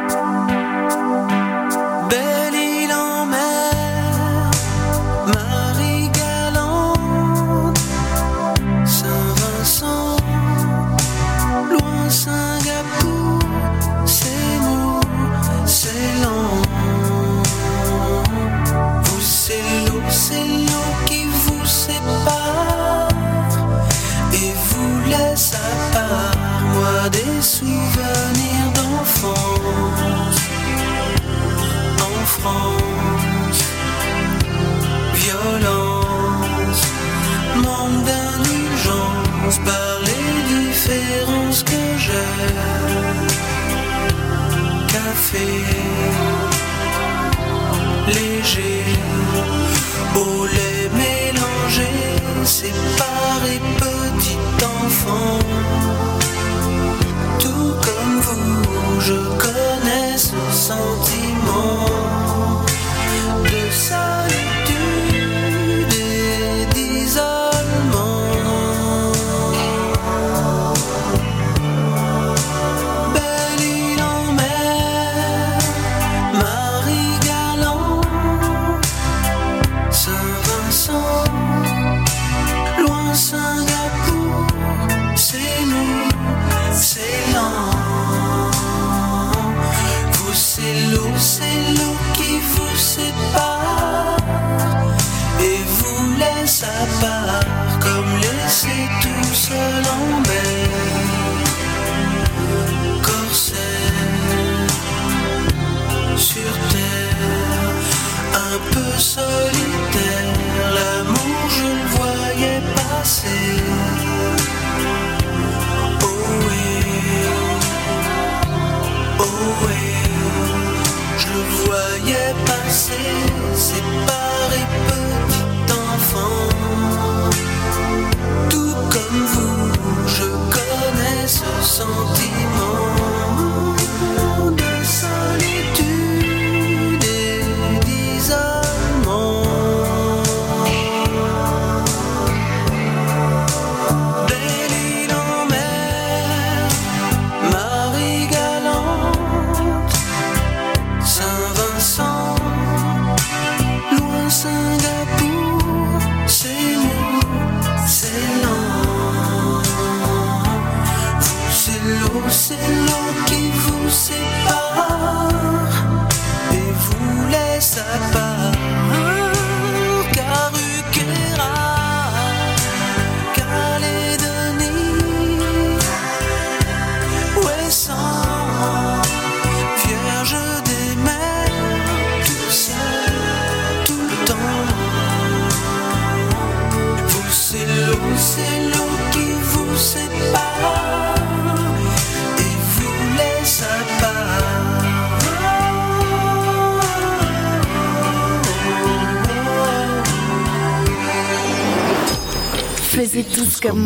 [SPEAKER 6] Léger, au lait mélangé, séparé petit enfant. Tout comme vous, je connais ce sentiment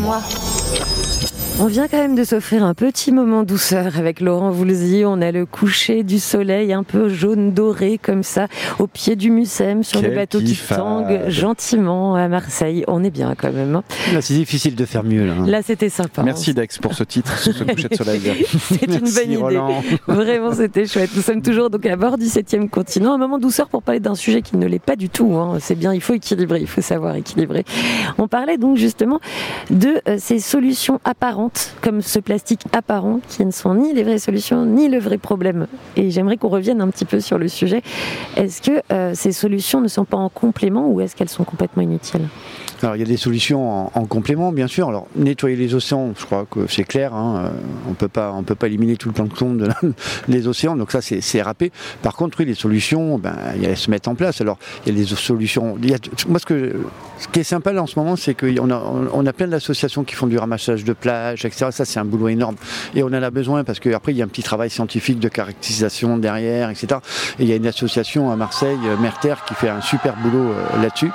[SPEAKER 5] tous comme moi.
[SPEAKER 1] On vient quand même de s'offrir un petit moment douceur avec Laurent Voulzy. On a le coucher du soleil un peu jaune doré comme ça au pied du Mucem sur le bateau qui tangue gentiment à Marseille. On est bien quand même. hein.
[SPEAKER 3] Là, c'est difficile de faire mieux. Là, hein.
[SPEAKER 1] Là, c'était sympa.
[SPEAKER 2] Merci Dex pour ce titre, ce coucher de soleil. <laughs>
[SPEAKER 1] C'est une bonne idée.
[SPEAKER 3] Roland. <laughs>
[SPEAKER 1] Vraiment, c'était chouette. Nous sommes toujours donc à bord du 7e continent. Un moment douceur pour parler d'un sujet qui ne l'est pas du tout. hein. C'est bien, il faut équilibrer, il faut savoir équilibrer. On parlait donc justement de euh, ces solutions apparentes, comme ce plastique apparent, qui ne sont ni les vraies solutions, ni le vrai problème. Et j'aimerais qu'on revienne un petit peu sur le sujet. Est-ce que euh, ces solutions ne sont pas en complément ou est-ce qu'elles sont complètement inutiles?
[SPEAKER 3] Alors il y a des solutions en, en complément, bien sûr. Alors nettoyer les océans, je crois que c'est clair. hein, euh, on peut pas, on peut pas éliminer tout le plancton de la- <laughs> des océans, donc ça c'est râpé. Par contre, oui, les solutions, ben, elles se mettent en place. Alors il y a des solutions. moi, ce que, ce qui est sympa en ce moment, c'est qu'on a, on a plein d'associations qui font du ramassage de plage, etc. Ça c'est un boulot énorme, et on en a besoin parce qu'après il y a un petit travail scientifique de caractérisation derrière, etc. Et il y a une association à Marseille, euh, Merter, qui fait un super boulot euh, là-dessus.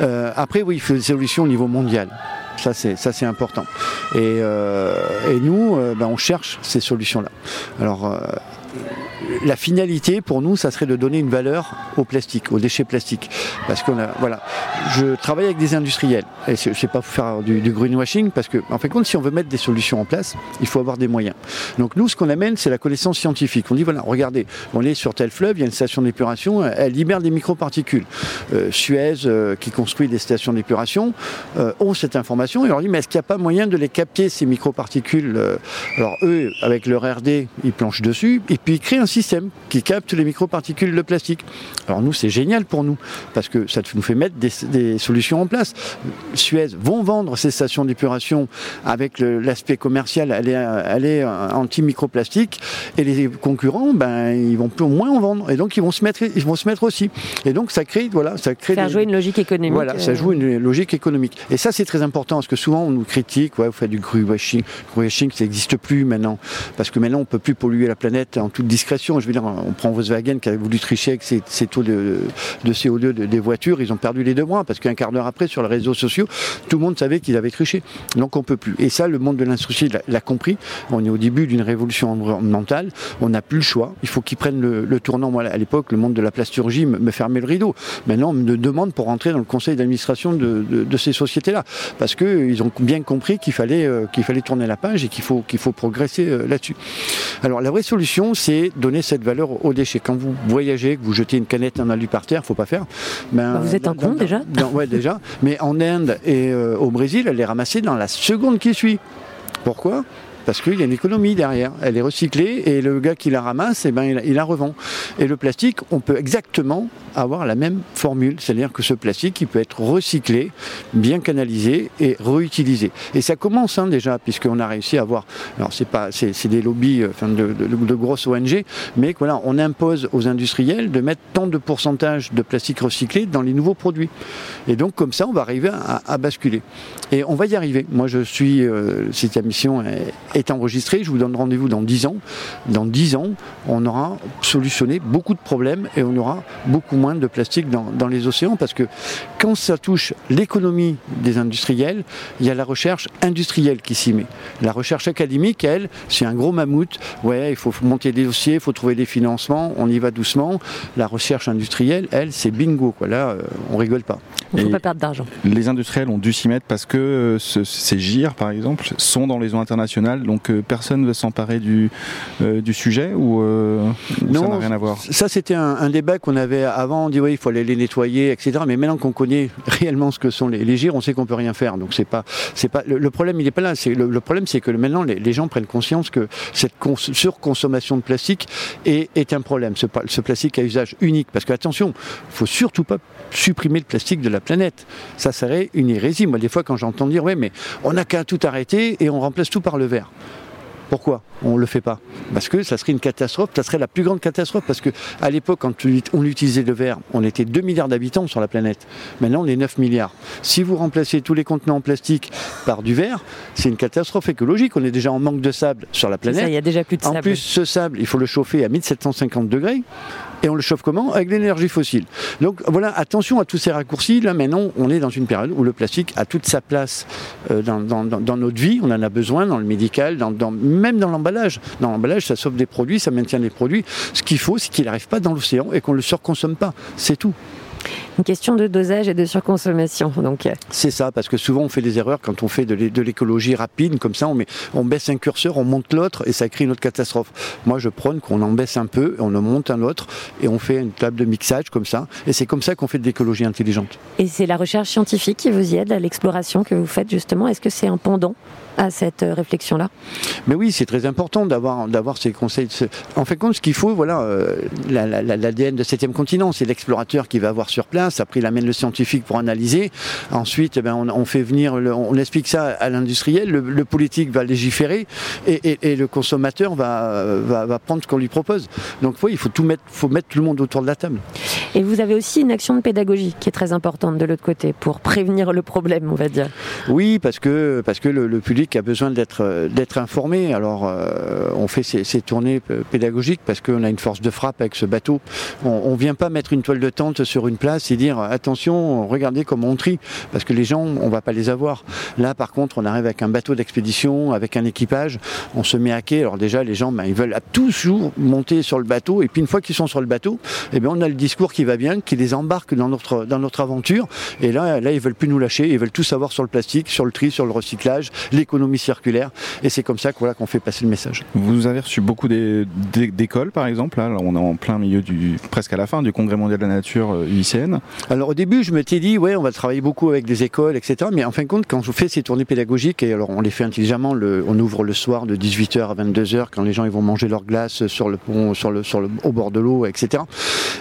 [SPEAKER 3] Euh, après, oui, il faut des solutions au niveau mondial. Ça, c'est, ça, c'est important. Et, euh, et nous, euh, ben, on cherche ces solutions-là. Alors, euh, la finalité pour nous, ça serait de donner une valeur au plastique, aux déchets plastiques. Parce qu'on a, voilà, je travaille avec des industriels. Et je ne sais pas faire du, greenwashing, parce que, en fin de compte, si on veut mettre des solutions en place, il faut avoir des moyens. Donc nous, ce qu'on amène, c'est la connaissance scientifique. On dit, voilà, regardez, on est sur tel fleuve, il y a une station d'épuration, elle libère des microparticules. Euh, Suez, euh, qui construit des stations d'épuration, euh, ont cette information et on leur dit, mais est-ce qu'il n'y a pas moyen de les capter, ces microparticules euh, Alors eux, avec leur RD, ils planchent dessus, et puis ils créent un système qui capte les microparticules de plastique. Alors nous, c'est génial pour nous, parce que ça nous fait mettre des, des solutions en place. Suez vont vendre ces stations d'épuration avec l'aspect commercial, elle est, elle est anti-microplastique, et les concurrents, ben, ils vont plus, moins en vendre, et donc ils vont se mettre, ils vont se mettre aussi. Et donc ça crée, voilà, ça crée
[SPEAKER 1] jouer une logique économique.
[SPEAKER 3] voilà, ça
[SPEAKER 1] euh,
[SPEAKER 3] joue une logique économique. Et ça, c'est très important, parce que souvent, on nous critique, ouais, vous faites du greenwashing. Greenwashing, ça n'existe plus maintenant. Parce que maintenant, on peut plus polluer la planète en toute discrétion. Je veux dire, on prend Volkswagen qui a voulu tricher avec ses, taux de, de CO2 de- des voitures. Ils ont perdu les deux mois, parce qu'un quart d'heure après, sur les réseaux sociaux, tout le monde savait qu'ils avaient triché. Donc, on peut plus. Et ça, le monde de l'industrie l'a- compris. On est au début d'une révolution environnementale. On n'a plus le choix. Il faut qu'ils prennent le, tournant. Moi, à l'époque, le monde de la plasturgie me, fermait le rideau. Maintenant, on me demande pour rentrer dans le conseil d'administration de, ces sociétés-là. Parce qu'ils ont bien compris qu'il fallait, euh, fallait tourner la page et qu'il faut, qu'il faut progresser euh, là-dessus. Alors, la vraie solution, c'est donner cette valeur aux déchets. Quand vous voyagez, que vous jetez une canette en alu par terre, faut pas faire. Ben,
[SPEAKER 1] Bah, vous êtes un
[SPEAKER 3] dans-
[SPEAKER 1] con,
[SPEAKER 3] dans-
[SPEAKER 1] déjà
[SPEAKER 3] dans- Ouais, déjà. Mais en Inde et euh, au Brésil, elle est ramassée dans la seconde qui suit. Pourquoi? Parce qu'il y a une économie derrière. Elle est recyclée et le gars qui la ramasse, eh ben, il, la- revend. Et le plastique, on peut exactement avoir la même formule. C'est-à-dire que ce plastique, il peut être recyclé, bien canalisé et réutilisé. Et ça commence hein, déjà, puisqu'on a réussi à avoir. Alors, c'est pas, c'est, des lobbies euh, de, grosses ONG, mais voilà, on impose aux industriels de mettre tant de pourcentage de plastique recyclé dans les nouveaux produits. Et donc, comme ça, on va arriver à, basculer. Et on va y arriver. Moi, je suis. Euh, cette mission est enregistré. Je vous donne rendez-vous dans 10 ans. Dans 10 ans, on aura solutionné beaucoup de problèmes et on aura beaucoup moins de plastique dans, dans les océans parce que quand ça touche l'économie des industriels, il y a la recherche industrielle qui s'y met. La recherche académique, elle, c'est un gros mammouth. Ouais, il faut monter des dossiers, il faut trouver des financements, on y va doucement. La recherche industrielle, elle, c'est bingo. Quoi. Là, euh, on rigole pas.
[SPEAKER 1] Il ne faut
[SPEAKER 2] Et-
[SPEAKER 1] pas perdre d'argent.
[SPEAKER 2] Les industriels ont dû s'y mettre parce que euh, ce- ces GIR, par exemple, sont dans les eaux internationales, donc euh, personne ne veut s'emparer du, euh, du sujet ou, euh, ça n'a rien à voir?
[SPEAKER 3] Ça, c'était un, un débat qu'on avait avant. On dit oui, il faut aller les nettoyer, etc. Mais maintenant qu'on connaît <laughs> réellement ce que sont les, les gires, on sait qu'on peut rien faire. Donc c'est pas, c'est pas. Le, le problème, il n'est pas là. C'est le, le problème, c'est que maintenant les, les gens prennent conscience que cette cons- surconsommation de plastique est, est un problème. Ce, plastique à usage unique. Parce que attention, faut surtout pas supprimer le plastique de la planète. Ça serait une hérésie. Moi, des fois, quand j'entends dire ouais, mais on n'a qu'à tout arrêter et on remplace tout par le verre. Pourquoi on ne le fait pas? Parce que ça serait une catastrophe, ça serait la plus grande catastrophe. Parce que à l'époque, quand on utilisait le verre, on était 2 milliards d'habitants sur la planète. Maintenant, on est 9 milliards. Si vous remplacez tous les contenants en plastique par du verre, c'est une catastrophe écologique. On est déjà en manque de sable sur la planète.
[SPEAKER 1] il y a déjà plus de
[SPEAKER 3] En plus, ce sable, il faut le chauffer à 1750 degrés. Et on le chauffe comment? Avec l'énergie fossile. Donc voilà, attention à tous ces raccourcis. Là maintenant, on est dans une période où le plastique a toute sa place euh, dans, notre vie. On en a besoin dans le médical, même dans l'emballage. Dans l'emballage, ça sauve des produits, ça maintient des produits. Ce qu'il faut, c'est qu'il n'arrive pas dans l'océan et qu'on ne le surconsomme pas. C'est tout.
[SPEAKER 1] Une question de dosage et de surconsommation. Donc, euh,
[SPEAKER 3] C'est ça, parce que souvent on fait des erreurs quand on fait de l'é- de l'écologie rapide, comme ça on, met, on baisse un curseur, on monte l'autre et ça crée une autre catastrophe. Moi je prône qu'on en baisse un peu, on en monte un autre et on fait une table de mixage comme ça. Et c'est comme ça qu'on fait de l'écologie intelligente.
[SPEAKER 1] et c'est la recherche scientifique qui vous y aide à l'exploration que vous faites justement. Est-ce que c'est un pendant à cette euh, réflexion-là?
[SPEAKER 3] Mais oui, c'est très important d'avoir d'avoir ces conseils. En fait, compte, ce qu'il faut, voilà, euh, la- la- l'ADN de septième continent, c'est l'explorateur qui va voir sur place. Après, il amène le scientifique pour analyser. Ensuite, eh ben, on, on fait venir, le- on explique ça à l'industriel. Le, le politique va légiférer et, et- et le consommateur va, va, va prendre ce qu'on lui propose. Donc, oui, il faut tout mettre, faut mettre tout le monde autour de la table.
[SPEAKER 1] Et vous avez aussi une action de pédagogie qui est très importante de l'autre côté pour prévenir le problème, on va dire.
[SPEAKER 3] Oui, parce que parce que le, le public a besoin d'être d'être informé. Alors, euh, on fait ces, ces tournées pédagogiques parce qu'on a une force de frappe avec ce bateau. On, on vient pas mettre une toile de tente sur une place et dire attention, regardez comment on trie, parce que les gens, on va pas les avoir. Là, par contre, on arrive avec un bateau d'expédition, avec un équipage, on se met à quai. Alors déjà, les gens, ben, ils veulent toujours monter sur le bateau, et puis une fois qu'ils sont sur le bateau, eh bien, on a le discours qui va bien, qui les embarque dans notre dans notre aventure. Et là, là, ils veulent plus nous lâcher, ils veulent tout savoir sur le plastique, sur le tri, sur le recyclage, l'économie circulaire. Et c'est comme ça voilà, qu'on fait passer le message.
[SPEAKER 2] Vous avez reçu beaucoup d'écoles, par exemple. Là, on est en plein milieu du, presque à la fin du Congrès mondial de la nature euh,
[SPEAKER 3] Alors au début, je m'étais dit, ouais, on va travailler beaucoup avec des écoles, etc. Mais en fin de compte, quand je fais ces tournées pédagogiques, et alors on les fait intelligemment, on ouvre le soir de 18h à 22h quand les gens ils vont manger leur glace sur le pont, sur le, sur le, au bord de l'eau, etc.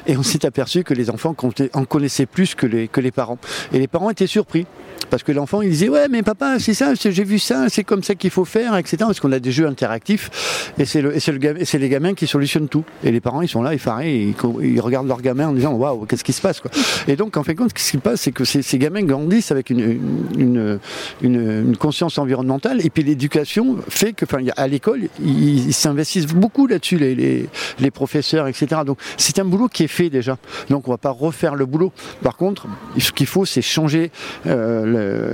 [SPEAKER 3] Et on s'est aperçu que les enfants en connaissaient plus que les, que les parents. Et les parents étaient surpris. Parce que l'enfant, il disait, ouais, mais papa, c'est ça, j'ai vu ça, c'est comme ça qu'il faut faire, etc. Parce qu'on a des jeux interactifs, et c'est le, le, les gamins qui solutionnent tout. Et les parents, ils sont là, effarés, ils, ils regardent leurs gamins en disant, waouh, qu'est-ce qui se passe, quoi. Et donc, en fin de compte, ce qui se passe, c'est que ces, ces gamins grandissent avec une, une, une, une conscience environnementale, et puis l'éducation fait que, enfin, à l'école, ils s'investissent beaucoup là-dessus, les, les, les professeurs, etc. Donc, c'est un boulot qui est fait déjà. Donc, on va pas refaire le boulot. Par contre, ce qu'il faut, c'est changer euh,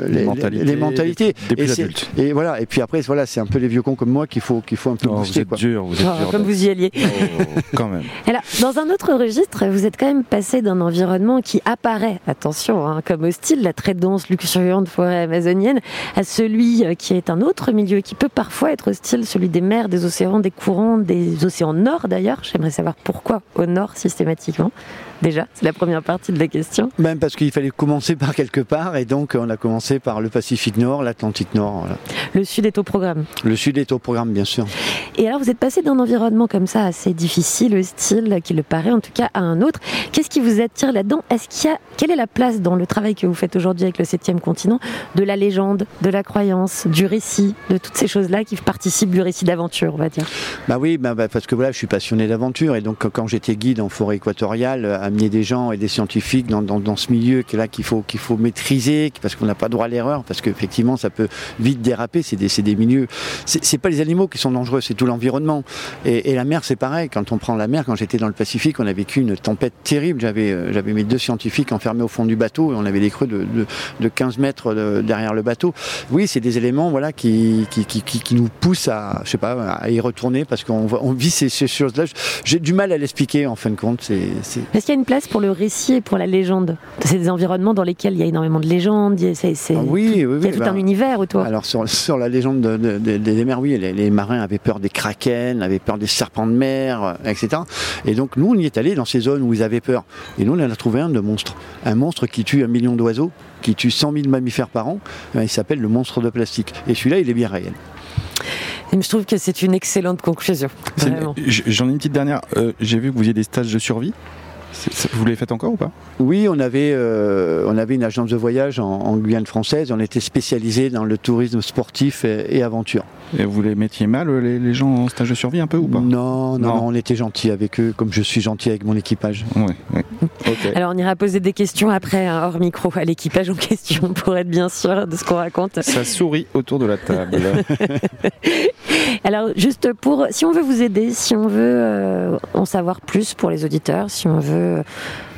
[SPEAKER 3] le-
[SPEAKER 2] Les
[SPEAKER 3] les,
[SPEAKER 2] mentalités
[SPEAKER 3] les mentalités.
[SPEAKER 2] des plus
[SPEAKER 3] et, c'est-
[SPEAKER 2] adultes.
[SPEAKER 3] et voilà. Et puis après, voilà, c'est un peu les vieux cons comme moi qu'il faut, qu'il faut un peu
[SPEAKER 2] Oh, vous
[SPEAKER 3] booster.
[SPEAKER 2] êtes
[SPEAKER 3] quoi.
[SPEAKER 2] dur, vous êtes dur.
[SPEAKER 1] comme vous y alliez.
[SPEAKER 2] Oh, quand même. <laughs>
[SPEAKER 1] Alors, dans un autre registre, vous êtes quand même passé d'un environnement qui apparaît, attention, hein, comme hostile, la très dense, luxuriante forêt amazonienne, à celui euh, qui est un autre milieu qui peut parfois être hostile, celui des mers, des océans, des courants, des océans nord d'ailleurs. J'aimerais savoir pourquoi au nord systématiquement. Déjà, c'est la première partie de la question.
[SPEAKER 3] Même parce qu'il fallait commencer par quelque part, et donc on a commencé par le Pacifique Nord, l'Atlantique Nord. voilà.
[SPEAKER 1] Le sud est au programme.
[SPEAKER 3] Le Sud est au programme, bien sûr.
[SPEAKER 1] Et alors, vous êtes passé d'un environnement comme ça assez difficile, hostile, qui le paraît en tout cas, à un autre. Qu'est-ce qui vous attire là-dedans? Est-ce qu'il y a, quelle est la place dans le travail que vous faites aujourd'hui avec le 7e continent? De la légende, de la croyance, du récit, de toutes ces choses-là qui participent du récit d'aventure, on va dire?
[SPEAKER 3] Bah oui, bah, bah, parce que voilà, je suis passionné d'aventure et donc quand j'étais guide en forêt équatoriale, amener des gens et des scientifiques dans, dans, ce milieu là qu'il faut qu'il faut maîtriser parce qu'on n'a pas droit à l'erreur parce qu'effectivement ça peut vite déraper. C'est des, des milieux. C'est pas les animaux qui sont dangereux, c'est tout l'environnement. Et, la mer, c'est pareil. Quand on prend la mer, quand j'étais dans le Pacifique, on a vécu une tempête terrible. J'avais euh, mes deux scientifiques enfermés au fond du bateau et on avait des creux de, de, de 15 mètres de, derrière le bateau. Oui, c'est des éléments voilà qui qui, qui, nous poussent à je sais pas à y retourner parce qu'on on vit ces, ces choses-là. J'ai du mal à l'expliquer en fin de compte.
[SPEAKER 1] Est-ce est qu'il y a une place pour le récit et pour la légende C'est des environnements dans lesquels il y a énormément de légendes. C'est,
[SPEAKER 3] ah oui, oui, oui,
[SPEAKER 1] il y a tout
[SPEAKER 3] bah,
[SPEAKER 1] un univers autour.
[SPEAKER 3] Alors sur, sur la légende de, de, de, des mers, oui, les, les, marins avaient peur des kraken, avaient peur des serpents de mer, etc. Et donc nous, on y est allé dans ces zones où ils avaient peur. Et nous, on en a trouvé un de monstre. Un monstre qui tue un million d'oiseaux, qui tue 100 000 mammifères par an. Il s'appelle le monstre de plastique. Et celui-là, il est bien réel.
[SPEAKER 1] Et je trouve que c'est une excellente conclusion.
[SPEAKER 2] J'en ai une petite dernière. Euh, J'ai vu que vous aviez des stages de survie. Vous les faites encore ou pas?
[SPEAKER 3] Oui, on avait, euh, on avait une agence de voyage en, en, Guyane française. On était spécialisé dans le tourisme sportif et, et aventure.
[SPEAKER 2] Et vous les mettiez mal, les, les, gens en stage de survie, un peu ou pas?
[SPEAKER 3] Non, non, non, on était gentil avec eux, comme je suis gentil avec mon équipage.
[SPEAKER 2] Oui, oui.
[SPEAKER 1] Okay. <laughs> Alors on ira poser des questions après, hein, hors micro, à l'équipage en question, pour être bien sûr de ce qu'on raconte.
[SPEAKER 2] Ça sourit autour de la table. <laughs>
[SPEAKER 1] Alors juste pour, si on veut vous aider, si on veut euh, en savoir plus pour les auditeurs, si on veut que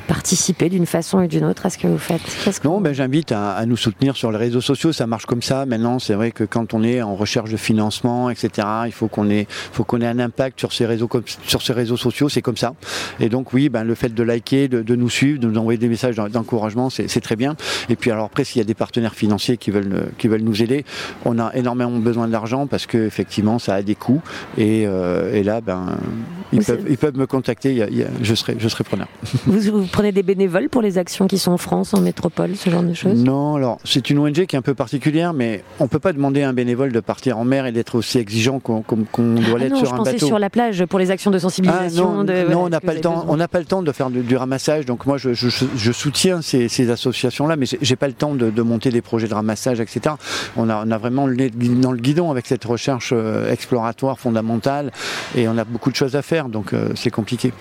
[SPEAKER 1] participer d'une façon et d'une autre à ce que vous faites
[SPEAKER 3] que Non, ben, j'invite à, à, nous soutenir sur les réseaux sociaux. Ça marche comme ça. Maintenant, c'est vrai que quand on est en recherche de financement, etc., il faut qu'on ait, faut qu'on ait un impact sur ces réseaux, sur ces réseaux sociaux. C'est comme ça. Et donc, oui, ben, le fait de liker, de, de nous suivre, de nous envoyer des messages d'encouragement, c'est très bien. Et puis, alors après, s'il y a des partenaires financiers qui veulent, qui veulent nous aider, on a énormément besoin d'argent parce que effectivement, ça a des coûts. Et, euh, et là, ben, ils peuvent, ils peuvent me contacter. Il y a, il y a, je serai, je serai preneur.
[SPEAKER 1] Vous, vous prenez des bénévoles pour les actions qui sont en France, en métropole, ce genre de choses?
[SPEAKER 3] Non, alors c'est une ONG qui est un peu particulière, mais on ne peut pas demander à un bénévole de partir en mer et d'être aussi exigeant qu'on qu qu doit l'être
[SPEAKER 1] ah
[SPEAKER 3] sur
[SPEAKER 1] un
[SPEAKER 3] bateau.
[SPEAKER 1] sur la plage pour les actions de sensibilisation.
[SPEAKER 3] Ah, non,
[SPEAKER 1] de,
[SPEAKER 3] non
[SPEAKER 1] voilà,
[SPEAKER 3] on n'a pas le temps. On n'a pas le temps de faire du, du, ramassage. Donc moi, je, je, je soutiens ces, ces associations-là, mais j'ai pas le temps de, de, monter des projets de ramassage, etc. On a, on a vraiment le nez dans le guidon avec cette recherche euh, exploratoire fondamentale, et on a beaucoup de choses à faire, donc euh, c'est compliqué.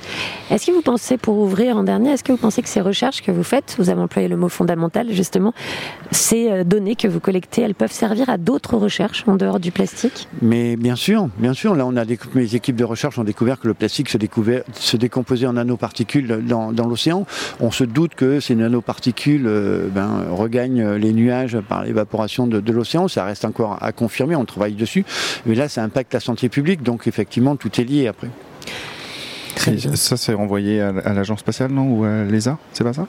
[SPEAKER 1] Est-ce que vous pensez, pour ouvrir en dernier, est-ce que vous pensez que ces recherches que vous faites, vous avez employé le mot fondamental justement, ces données que vous collectez, elles peuvent servir à d'autres recherches en dehors du plastique?
[SPEAKER 3] Mais bien sûr, bien sûr. Là, on a des, mes équipes de recherche ont découvert que le plastique se, décomposait en nanoparticules dans, l'océan. On se doute que ces nanoparticules euh, ben, regagnent les nuages par l'évaporation de l'océan. Ça reste encore à confirmer, on travaille dessus. Mais là, ça impacte la santé publique, donc effectivement, tout est lié après.
[SPEAKER 2] Ça, c'est renvoyé à, à l'agence spatiale, non Ou à l'ESA C'est pas ça?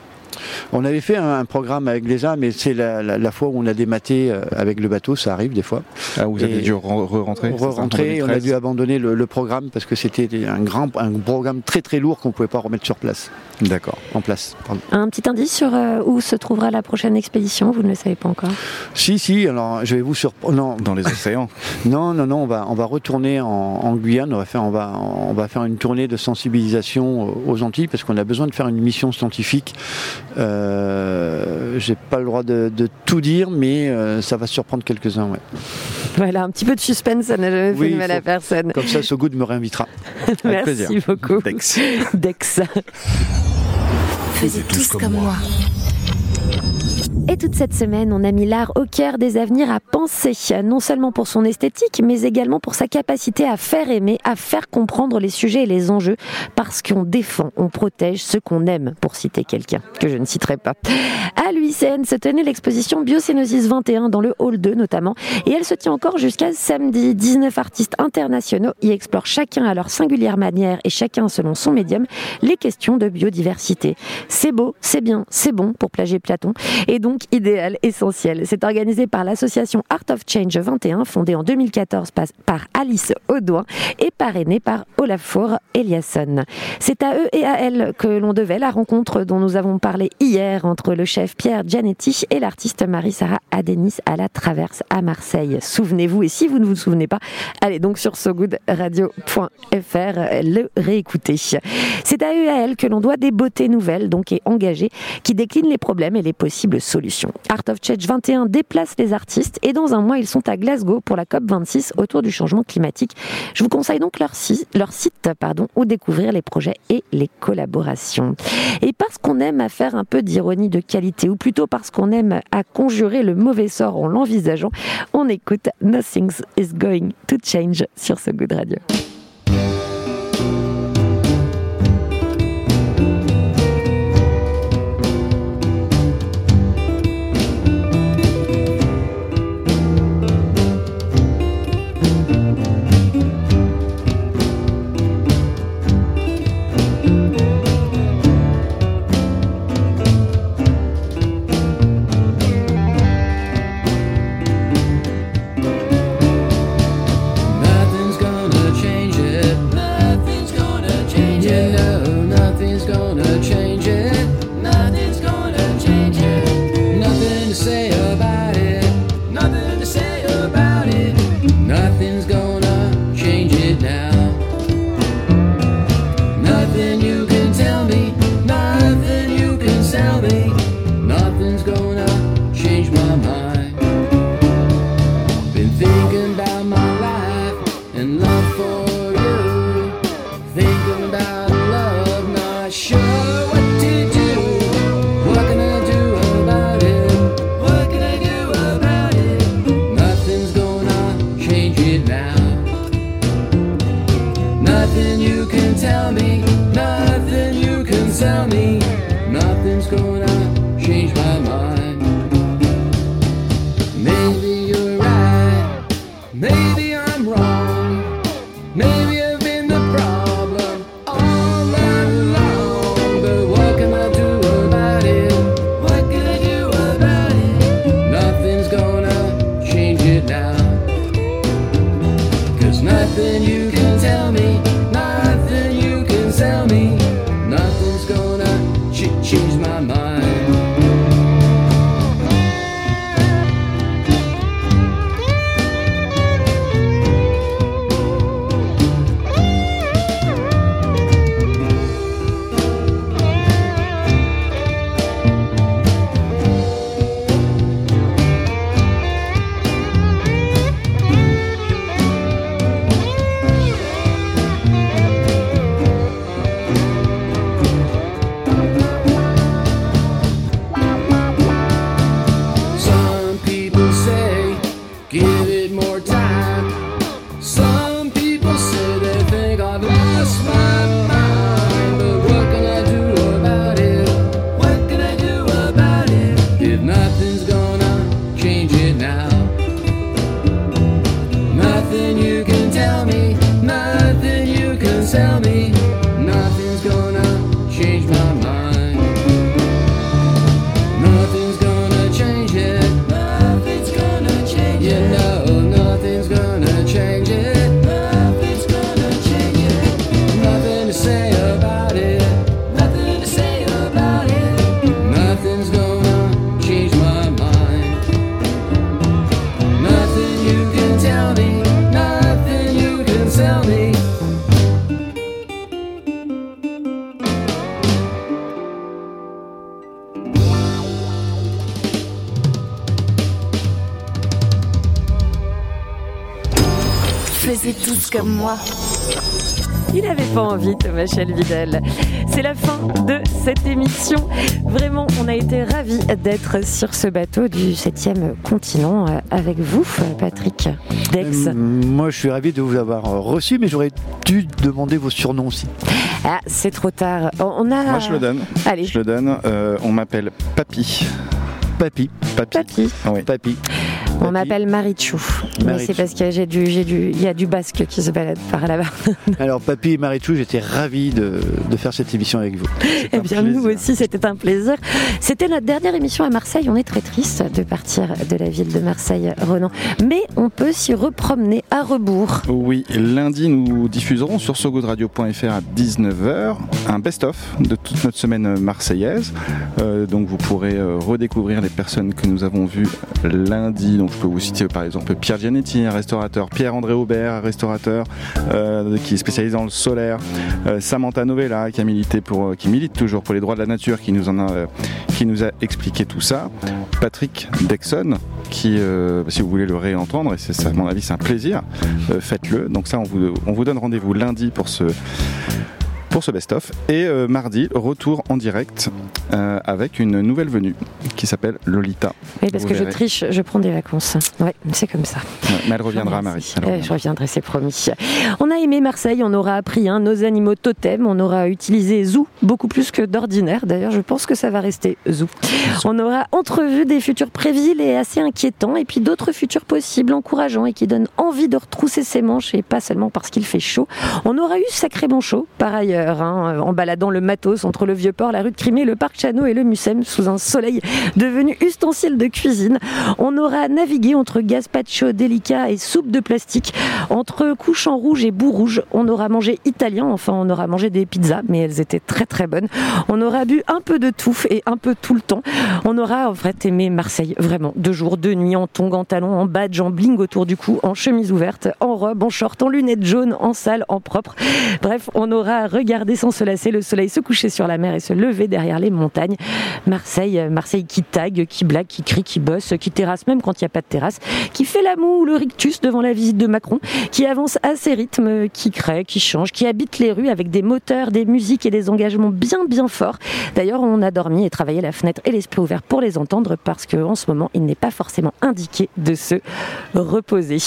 [SPEAKER 3] On avait fait un, un programme avec l'ESA, mais c'est la, la, la, fois où on a dématé euh, avec le bateau, ça arrive des fois.
[SPEAKER 2] Ah, vous avez dû re-rentrer
[SPEAKER 3] Re-rentrer, on a dû abandonner le, le programme parce que c'était un, grand, un programme très très lourd qu'on ne pouvait pas remettre sur place.
[SPEAKER 2] D'accord.
[SPEAKER 3] En place. Pardon.
[SPEAKER 1] Un petit indice sur euh, où se trouvera la prochaine expédition, vous ne le savez pas encore?
[SPEAKER 3] Si, si, alors je vais vous surprendre. Non.
[SPEAKER 2] Dans les océans <laughs>
[SPEAKER 3] Non, non, non, on va, on va retourner en, en, Guyane, on va, faire, on, va, on va faire une tournée de sensibilisation aux Antilles parce qu'on a besoin de faire une mission scientifique. Euh, J'ai pas le droit de, de, tout dire, mais euh, ça va surprendre quelques-uns. Ouais.
[SPEAKER 1] Voilà, un petit peu de suspense, ça n'a jamais
[SPEAKER 3] oui,
[SPEAKER 1] fait de mal à personne.
[SPEAKER 3] Comme ça, ce goût me réinvitera. <laughs>
[SPEAKER 1] Merci
[SPEAKER 2] plaisir.
[SPEAKER 1] beaucoup.
[SPEAKER 2] Dex.
[SPEAKER 1] Dex.
[SPEAKER 5] Faisez tous comme moi.
[SPEAKER 1] Et toute cette semaine, on a mis l'art au cœur des avenirs à penser, non seulement pour son esthétique, mais également pour sa capacité à faire aimer, à faire comprendre les sujets et les enjeux, parce qu'on défend, on protège ce qu'on aime, pour citer quelqu'un, que je ne citerai pas. À l'UICN se tenait l'exposition Biocénosis 21 dans le hall 2 notamment, et elle se tient encore jusqu'à samedi. 19 artistes internationaux y explorent chacun à leur singulière manière et chacun selon son médium les questions de biodiversité. C'est beau, c'est bien, c'est bon pour plager Platon, et donc idéal, essentiel. C'est organisé par l'association Art of Change 21, fondée en 2014 par- par Alice Audouin et parrainée par Olafur Eliasson. C'est à eux et à elle que l'on devait la rencontre dont nous avons parlé hier entre le chef Pierre Gianetti et l'artiste Marie-Sara Adenis à la Traverse à Marseille. Souvenez-vous, et si vous ne vous souvenez pas, allez donc sur sogoodradio.fr le réécouter. C'est à eux et à elle que l'on doit des beautés nouvelles, donc et engagées, qui déclinent les problèmes et les possibles solutions. Art of Change 21 déplace les artistes et dans un mois, ils sont à Glasgow pour la COP26 autour du changement climatique. Je vous conseille donc leur, si- leur site pardon, où découvrir les projets et les collaborations. Et parce qu'on aime à faire un peu d'ironie de qualité, ou plutôt parce qu'on aime à conjurer le mauvais sort en l'envisageant, on écoute Nothing is going to change sur ce Good Radio.
[SPEAKER 7] I'm wrong.
[SPEAKER 5] Comme moi.
[SPEAKER 1] Il n'avait pas envie, Thomas Chelvidel. C'est la fin de cette émission. Vraiment, on a été ravis d'être sur ce bateau du 7e continent euh, avec vous, Patrick Dex.
[SPEAKER 3] Euh, Moi, je suis ravi de vous avoir euh, reçu, mais j'aurais dû demander vos surnoms aussi.
[SPEAKER 1] Ah, c'est trop tard. On a.
[SPEAKER 2] Moi, je le donne.
[SPEAKER 1] Allez.
[SPEAKER 2] Je le donne. Euh, on m'appelle Papy.
[SPEAKER 3] Papy.
[SPEAKER 2] Papy.
[SPEAKER 1] Papy.
[SPEAKER 2] Ah oui.
[SPEAKER 3] Papy.
[SPEAKER 1] On m'appelle Marichou. Mais c'est parce que j'ai du, j'ai du, il y a du basque qui se balade par là-bas. <laughs>
[SPEAKER 3] Alors, Papy et Marichou, j'étais ravi de, de faire cette émission avec vous.
[SPEAKER 1] Eh bien,
[SPEAKER 3] plaisir.
[SPEAKER 1] nous aussi, c'était un plaisir. C'était notre dernière émission à Marseille. On est très triste de partir de la ville de Marseille, Renan. Mais on peut s'y repromener à rebours.
[SPEAKER 2] Oui, lundi, nous diffuserons sur sogoodradio.fr à 19h un best-of de toute notre semaine marseillaise. Euh, donc vous pourrez euh, redécouvrir les personnes que nous avons vues lundi. Donc je peux vous citer par exemple Pierre Gianetti, un restaurateur, Pierre-André Aubert, un restaurateur euh, qui est spécialisé dans le solaire, euh, Samantha Novella qui a milité pour, euh, qui milite toujours pour les droits de la nature, qui nous en a, qui nous a expliqué tout ça. Patrick Dexon, qui, si vous voulez le réentendre, et c'est à mon avis, c'est un plaisir, faites-le. Donc ça, on vous donne rendez-vous lundi pour ce pour ce best-of et euh, mardi retour en direct euh, avec une nouvelle venue qui s'appelle Lolita.
[SPEAKER 1] Oui, parce
[SPEAKER 2] Vous
[SPEAKER 1] que je triche, je prends des vacances. Ouais, c'est comme ça.
[SPEAKER 2] Ouais, mais elle reviendra Marie. elle reviendra.
[SPEAKER 1] je reviendrai, c'est promis. On a aimé Marseille, on aura appris hein, nos animaux totems, on aura utilisé Zoo beaucoup plus que d'ordinaire. D'ailleurs, je pense que ça va rester Zoo. On aura entrevu des futurs prévisibles et assez inquiétants, et puis d'autres futurs possibles, encourageants et qui donnent envie de retrousser ses manches, et pas seulement parce qu'il fait chaud. On aura eu sacrément chaud, par ailleurs, hein, en baladant le matos entre le Vieux-Port, la rue de Crimée, le parc Chano et le Mucem, sous un soleil devenu ustensile de cuisine. On aura navigué entre gazpacho délicat et soupe de plastique, entre couchant rouge et bout rouge. On aura mangé italien, enfin on aura mangé des pizzas, mais elles étaient très très bonnes. On aura bu un peu de tout et un peu tout le temps. On aura en fait aimé Marseille, vraiment, de jour, de nuit, en tongs, en talons, en badge, en bling autour du cou, en chemise ouverte, en robe, en short, en lunettes jaunes, en salle, en propre. Bref, on aura regardé sans se lasser le soleil se coucher sur la mer et se lever derrière les montagnes. Marseille, euh, Marseille qui tague, qui blague, qui crie, qui bosse, qui terrasse même quand il n'y a pas de terrasse, qui fait la moue ou le rictus devant la visite de Macron, qui avance à ses rythmes, qui crée, qui change, qui habite les rues avec des moteurs, des musiques et des engagements bien bien forts. D'ailleurs, on a dormi et travaillé la fenêtre et l'esprit ouvert pour les entendre parce qu'en ce moment, il n'est pas forcément indiqué de se reposer.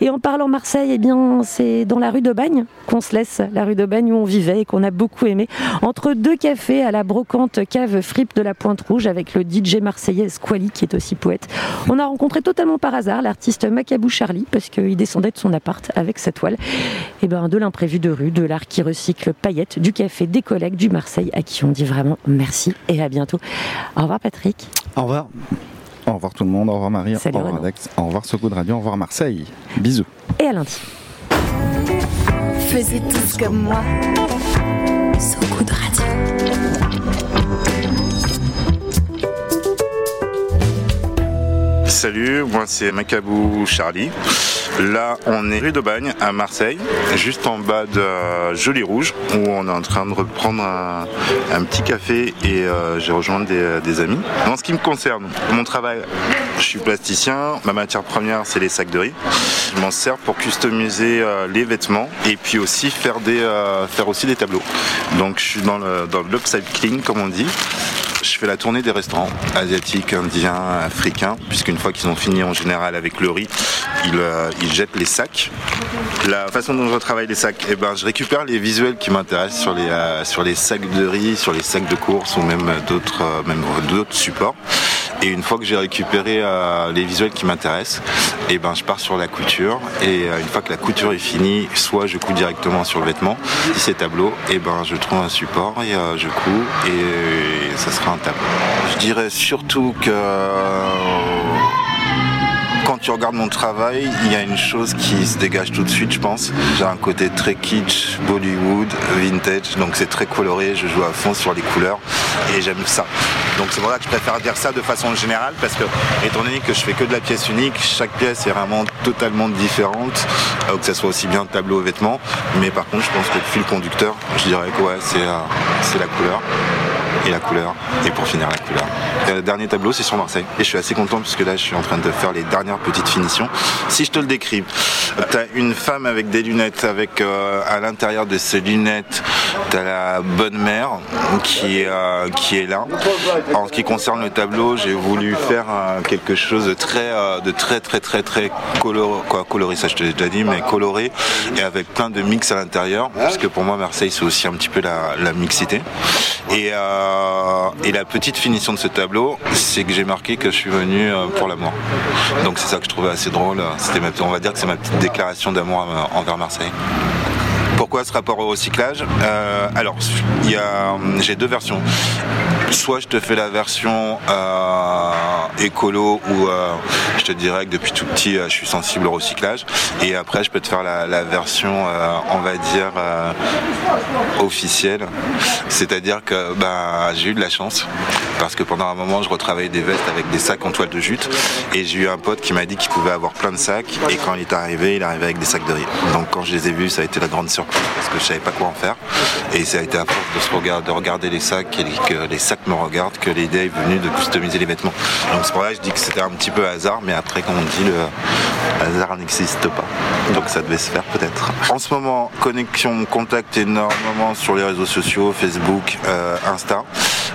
[SPEAKER 1] Et en parlant Marseille, eh bien, c'est dans la rue d'Aubagne qu'on se laisse, la rue d'Aubagne où on vivait et qu'on a beaucoup aimé, entre deux cafés à la brocante cave fripe de la Pointe Rouge avec le DJ marseillais Squally qui est aussi poète. On a rencontré totalement par hasard l'artiste Macabou Charlie parce qu'il descendait de son appart avec sa toile. Et ben de l'imprévu de rue, de l'art qui recycle paillettes, du café, des collègues du Marseille à qui on dit vraiment merci et à bientôt. Au revoir Patrick.
[SPEAKER 3] Au revoir.
[SPEAKER 2] Au revoir tout le monde, au revoir Marie,
[SPEAKER 1] Salut,
[SPEAKER 2] au revoir
[SPEAKER 1] Renaud.
[SPEAKER 2] Alex, au revoir Soko de Radio, au revoir Marseille. Bisous.
[SPEAKER 1] Et à lundi.
[SPEAKER 5] Faisiez tous comme moi.
[SPEAKER 8] Salut, moi c'est Macabou Charlie. Là, on est rue d'Aubagne à Marseille, juste en bas de euh, Joli Rouge, où on est en train de reprendre un, petit café et euh, j'ai rejoint des, des amis. En ce qui me concerne, mon travail, je suis plasticien, ma matière première c'est les sacs de riz. Je m'en sers pour customiser euh, les vêtements et puis aussi faire, des, euh, faire aussi des tableaux. Donc je suis dans le dans comme on dit. Je fais la tournée des restaurants asiatiques, indiens, africains, puisqu'une fois qu'ils ont fini en général avec le riz, ils, euh, ils jettent les sacs. La façon dont je travaille les sacs, eh ben, je récupère les visuels qui m'intéressent sur les, sur les sacs de riz, sur les sacs de course ou même d'autres supports. Et une fois que j'ai récupéré euh, les visuels qui m'intéressent, et ben je pars sur la couture. Et euh, une fois que la couture est finie, soit je couds directement sur le vêtement. Si c'est tableau, et ben je trouve un support et euh, je couds et ça sera un tableau. Je dirais surtout que tu regardes mon travail, il y a une chose qui se dégage tout de suite, je pense. J'ai un côté très kitsch, Bollywood, vintage, donc c'est très coloré, je joue à fond sur les couleurs et j'aime ça. Donc c'est pour ça que je préfère dire ça de façon générale parce que, étant donné que je fais que de la pièce unique, chaque pièce est vraiment totalement différente, euh, que ce soit aussi bien tableau ou vêtements. Mais par contre, je pense que le fil conducteur, je dirais que euh, c'est la couleur et la couleur, et pour finir la couleur. Le dernier tableau, c'est sur Marseille. Et je suis assez content puisque là, je suis en train de faire les dernières petites finitions. Si je te le décris, tu as une femme avec des lunettes, avec euh, à l'intérieur de ces lunettes T'as la bonne mère qui est, euh, qui est là. En ce qui concerne le tableau, j'ai voulu faire euh, quelque chose de très, euh, de très très très très coloré, quoi, ça je te l'ai déjà dit, mais coloré et avec plein de mix à l'intérieur, parce que pour moi Marseille c'est aussi un petit peu la, mixité. Et, et la petite finition de ce tableau, c'est que j'ai marqué que je suis venu pour l'amour. Donc c'est ça que je trouvais assez drôle. On va dire que c'est ma petite déclaration d'amour envers Marseille. Pourquoi ce rapport au recyclage Euh, Alors, j'ai deux versions. Soit je te fais la version euh, écolo où euh, je te dirais que depuis tout petit euh, je suis sensible au recyclage. Et après je peux te faire la, version euh, on va dire officielle. C'est-à-dire que bah, j'ai eu de la chance parce que pendant un moment je retravaillais des vestes avec des sacs en toile de jute et j'ai eu un pote qui m'a dit qu'il pouvait avoir plein de sacs et quand il est arrivé il est arrivé avec des sacs de riz. Donc quand je les ai vus ça a été la grande surprise parce que je savais pas quoi en faire. Et ça a été à force de, se regarder, de regarder les sacs et que les sacs me regardent que l'idée est venue de customiser les vêtements donc c'est pour ça que je dis que c'était un petit peu hasard mais après comme on dit le hasard n'existe pas donc ça devait se faire peut-être en ce moment connexion me contacte énormément sur les réseaux sociaux Facebook euh, Insta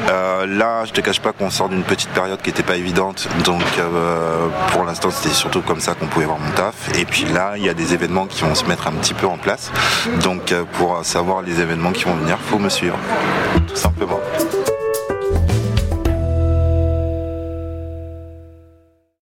[SPEAKER 8] euh, là, je te cache pas qu'on sort d'une petite période qui était pas évidente, donc euh, pour l'instant c'était surtout comme ça qu'on pouvait voir mon taf. Et puis là, il y a des événements qui vont se mettre un petit peu en place. Donc pour savoir les événements qui vont venir, faut me suivre, tout simplement.